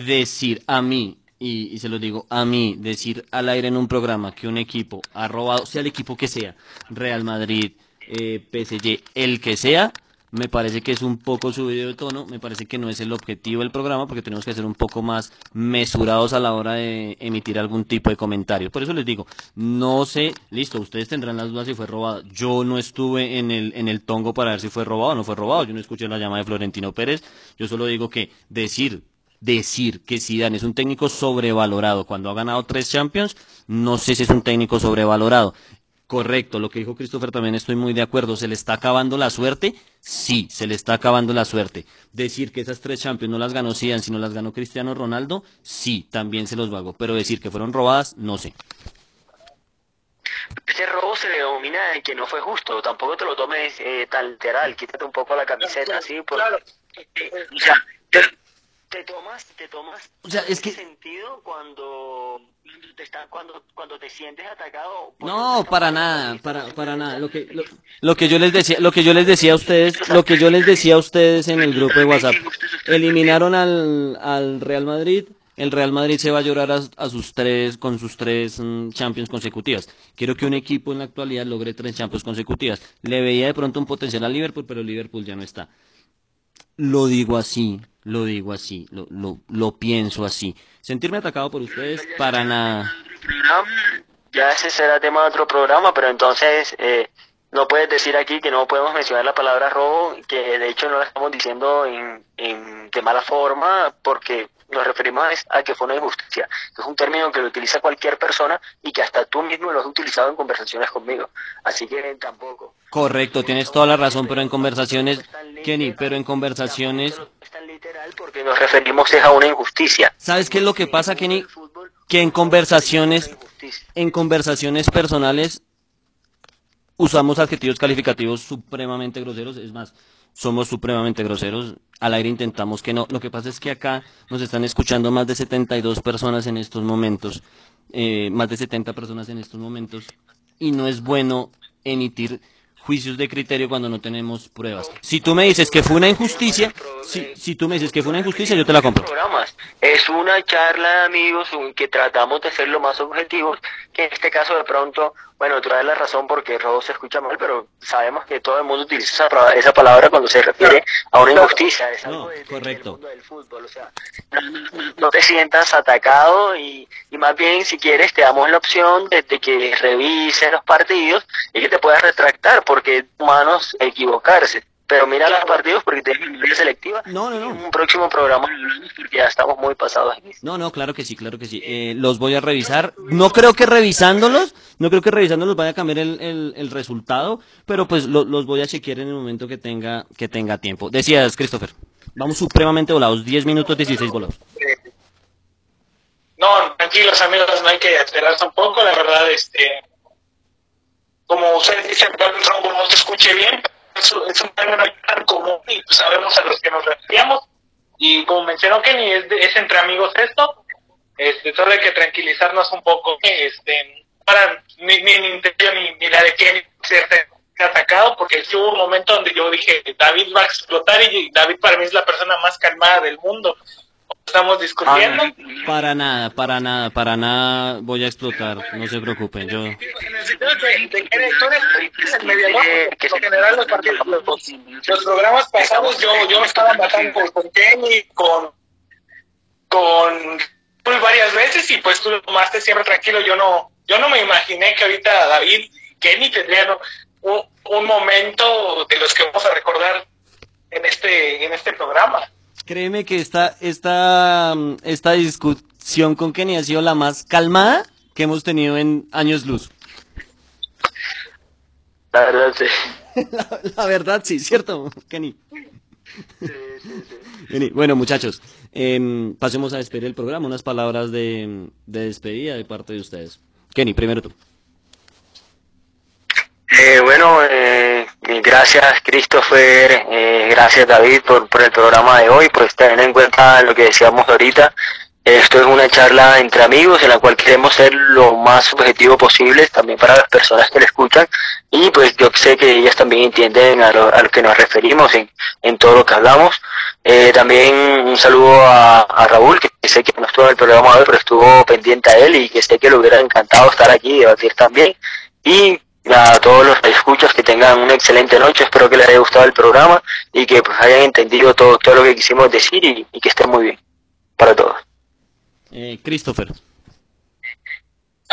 decir a mí, y, y se lo digo a mí, decir al aire en un programa que un equipo ha robado, sea el equipo que sea, Real Madrid, eh, PSG, el que sea, me parece que es un poco subido de tono, me parece que no es el objetivo del programa porque tenemos que ser un poco más mesurados a la hora de emitir algún tipo de comentario. Por eso les digo, no sé, listo, ustedes tendrán las dudas si fue robado. Yo no estuve en el, en el tongo para ver si fue robado o no fue robado, yo no escuché la llamada de Florentino Pérez, yo solo digo que decir decir que Zidane es un técnico sobrevalorado cuando ha ganado tres Champions, no sé si es un técnico sobrevalorado. Correcto, lo que dijo Christopher también estoy muy de acuerdo. ¿Se le está acabando la suerte? Sí, se le está acabando la suerte. Decir que esas tres Champions no las ganó Zidane, sino las ganó Cristiano Ronaldo, sí, también se los vago. Pero decir que fueron robadas, no sé. ese robo se le denomina de que no fue justo. Tampoco te lo tomes eh, tan literal. Quítate un poco la camiseta, ¿sí? Porque, Claro. eh, o sea, te, te tomas, te tomas O sea, es que- ese sentido cuando te está, cuando, cuando te sientes atacado. No, para nada, para, para nada. Lo que, lo, lo que yo les decía, lo que yo les decía a ustedes, lo que yo les decía a ustedes en el grupo de WhatsApp, eliminaron al, al Real Madrid. El Real Madrid se va a llorar a, a sus tres, con sus tres mm, Champions consecutivas. Quiero que un equipo en la actualidad logre tres Champions consecutivas. Le veía de pronto un potencial al Liverpool, pero Liverpool ya no está. Lo digo así, lo digo así, lo, lo, lo pienso así. Sentirme atacado por ustedes, para nada. ya ese será tema de otro programa, pero entonces eh, no puedes decir aquí que no podemos mencionar la palabra robo, que de hecho no la estamos diciendo en, en de mala forma, porque nos referimos a que fue una injusticia. Es un término que lo utiliza cualquier persona y que hasta tú mismo lo has utilizado en conversaciones conmigo. Así que tampoco. Correcto, tienes toda la razón, pero en conversaciones, Kenny, pero en conversaciones, es tan literal porque nos referimos es a una injusticia. ¿sabes qué es lo que pasa, Kenny? Que en conversaciones, en conversaciones personales, usamos adjetivos calificativos supremamente groseros, es más, somos supremamente groseros, al aire intentamos que no, lo que pasa es que acá nos están escuchando más de 72 personas en estos momentos, eh, más de 70 personas en estos momentos, y no es bueno emitir juicios de criterio cuando no tenemos pruebas. Si tú me dices que fue una injusticia, si, si tú me dices que fue una injusticia, yo te la compro. Es una charla de amigos que tratamos de ser lo más objetivos, que en este caso de pronto, bueno, tú das la razón porque robo se escucha mal, pero sabemos que todo el mundo utiliza esa, esa palabra cuando se refiere a una injusticia, es algo No, de- de- correcto. del mundo del fútbol, o sea, no, te sientas atacado y, y más bien si quieres te damos la opción de, de que revises los partidos y que te puedas retractar porque es humanos equivocarse. Pero mira los partidos porque memoria selectiva. No, no, no. En un próximo programa porque ya estamos muy pasados aquí. No, no, claro que sí, claro que sí. Eh, los voy a revisar. No creo que revisándolos, no creo que revisándolos vaya a cambiar el, el, el resultado, pero pues lo- los voy a chequear en el momento que tenga, que tenga tiempo. Decías, Christopher, vamos supremamente volados, 10 minutos, 16 volados. No, tranquilos amigos, no hay que alterarse un poco, la verdad, este, como ustedes dicen, no se escuche bien, es, un término tan común y sabemos a los que nos referíamos. Y como mencionó Kenny, es, es entre amigos esto, este, solo hay que tranquilizarnos un poco, este, para ni, ni, ni, ni, ni la de Kenny ser atacado, porque sí hubo un momento donde yo dije, David va a explotar y David para mí es la persona más calmada del mundo estamos discutiendo. Ah, para nada, para nada, para nada voy a explotar, no se preocupen. Yo... En el sentido de, que el mediador, que en general los, partidos, los, programas pasados yo, yo me estaba matando con Kenny, con, con varias veces y pues tú lo tomaste siempre tranquilo. Yo no, yo no me imaginé que ahorita David Kenny tendrían un, un momento de los que vamos a recordar en este, en este programa. Créeme que esta, esta, esta discusión con Kenny ha sido la más calmada que hemos tenido en años luz. La verdad, sí. la, verdad, sí, ¿cierto, Kenny? Sí, sí, sí. Bueno, muchachos, em, pasemos a despedir el programa. Unas palabras de, de despedida de parte de ustedes. Kenny, primero tú. Eh, bueno, eh, gracias Christopher, eh, gracias David por, por el programa de hoy, por tener en cuenta lo que decíamos ahorita. Esto es una charla entre amigos en la cual queremos ser lo más subjetivo posible también para las personas que le escuchan y pues yo sé que ellas también entienden a lo, a lo que nos referimos en, en todo lo que hablamos. Eh, también un saludo a, a, Raúl, que sé que no estuvo en el programa hoy, pero estuvo pendiente a él y que sé que le hubiera encantado estar aquí y debatir también. Y a todos los escuchas que tengan una excelente noche, espero que les haya gustado el programa y que pues hayan entendido todo, todo lo que quisimos decir y, que estén muy bien para todos. Eh, Christopher.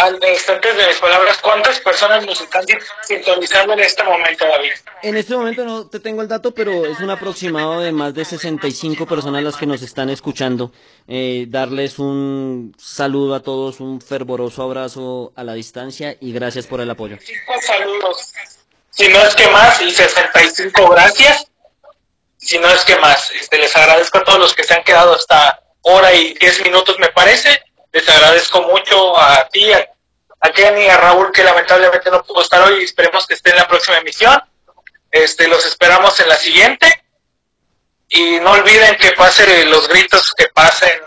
Al instante de mis palabras, ¿cuántas personas nos están sintonizando en este momento, David? En este momento no te tengo el dato, pero es un aproximado de más de 65 personas las que nos están escuchando. Eh, darles un saludo a todos, un fervoroso abrazo a la distancia y gracias por el apoyo. saludos. Si no es que más, y 65 gracias. Si no es que más, este, les agradezco a todos los que se han quedado hasta hora y 10 minutos, me parece les agradezco mucho a ti, a, Kenny y a Raúl que lamentablemente no pudo estar hoy y esperemos que esté en la próxima emisión. Este, los esperamos en la siguiente. Y no olviden que pasen los gritos, que pasen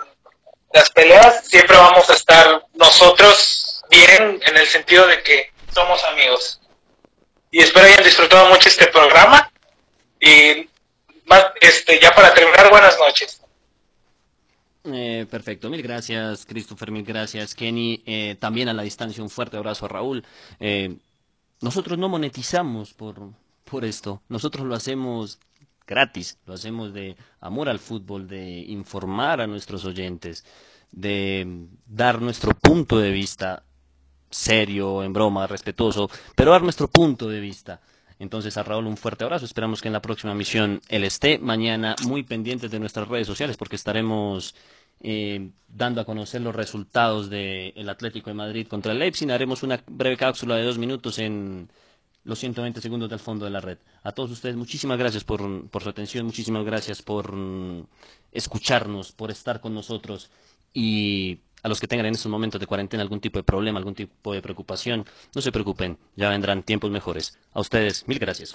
las peleas. Siempre vamos a estar nosotros bien en el sentido de que somos amigos. Y espero hayan disfrutado mucho este programa. Y este, ya para terminar, buenas noches. Eh, perfecto, mil gracias Christopher, mil gracias Kenny. Eh, también a la distancia un fuerte abrazo a Raúl. Eh, nosotros no monetizamos por, por esto, nosotros lo hacemos gratis, lo hacemos de amor al fútbol, de informar a nuestros oyentes, de dar nuestro punto de vista serio, en broma, respetuoso, pero dar nuestro punto de vista. Entonces a Raúl un fuerte abrazo, esperamos que en la próxima misión él esté. Mañana muy pendientes de nuestras redes sociales porque estaremos eh, dando a conocer los resultados del Atlético de Madrid contra el Leipzig. Haremos una breve cápsula de dos minutos en los 120 segundos del fondo de la red. A todos ustedes, muchísimas gracias por, por su atención, muchísimas gracias por mm, escucharnos, por estar con nosotros y a los que tengan en estos momentos de cuarentena algún tipo de problema, algún tipo de preocupación, no se preocupen, ya vendrán tiempos mejores. A ustedes, mil gracias.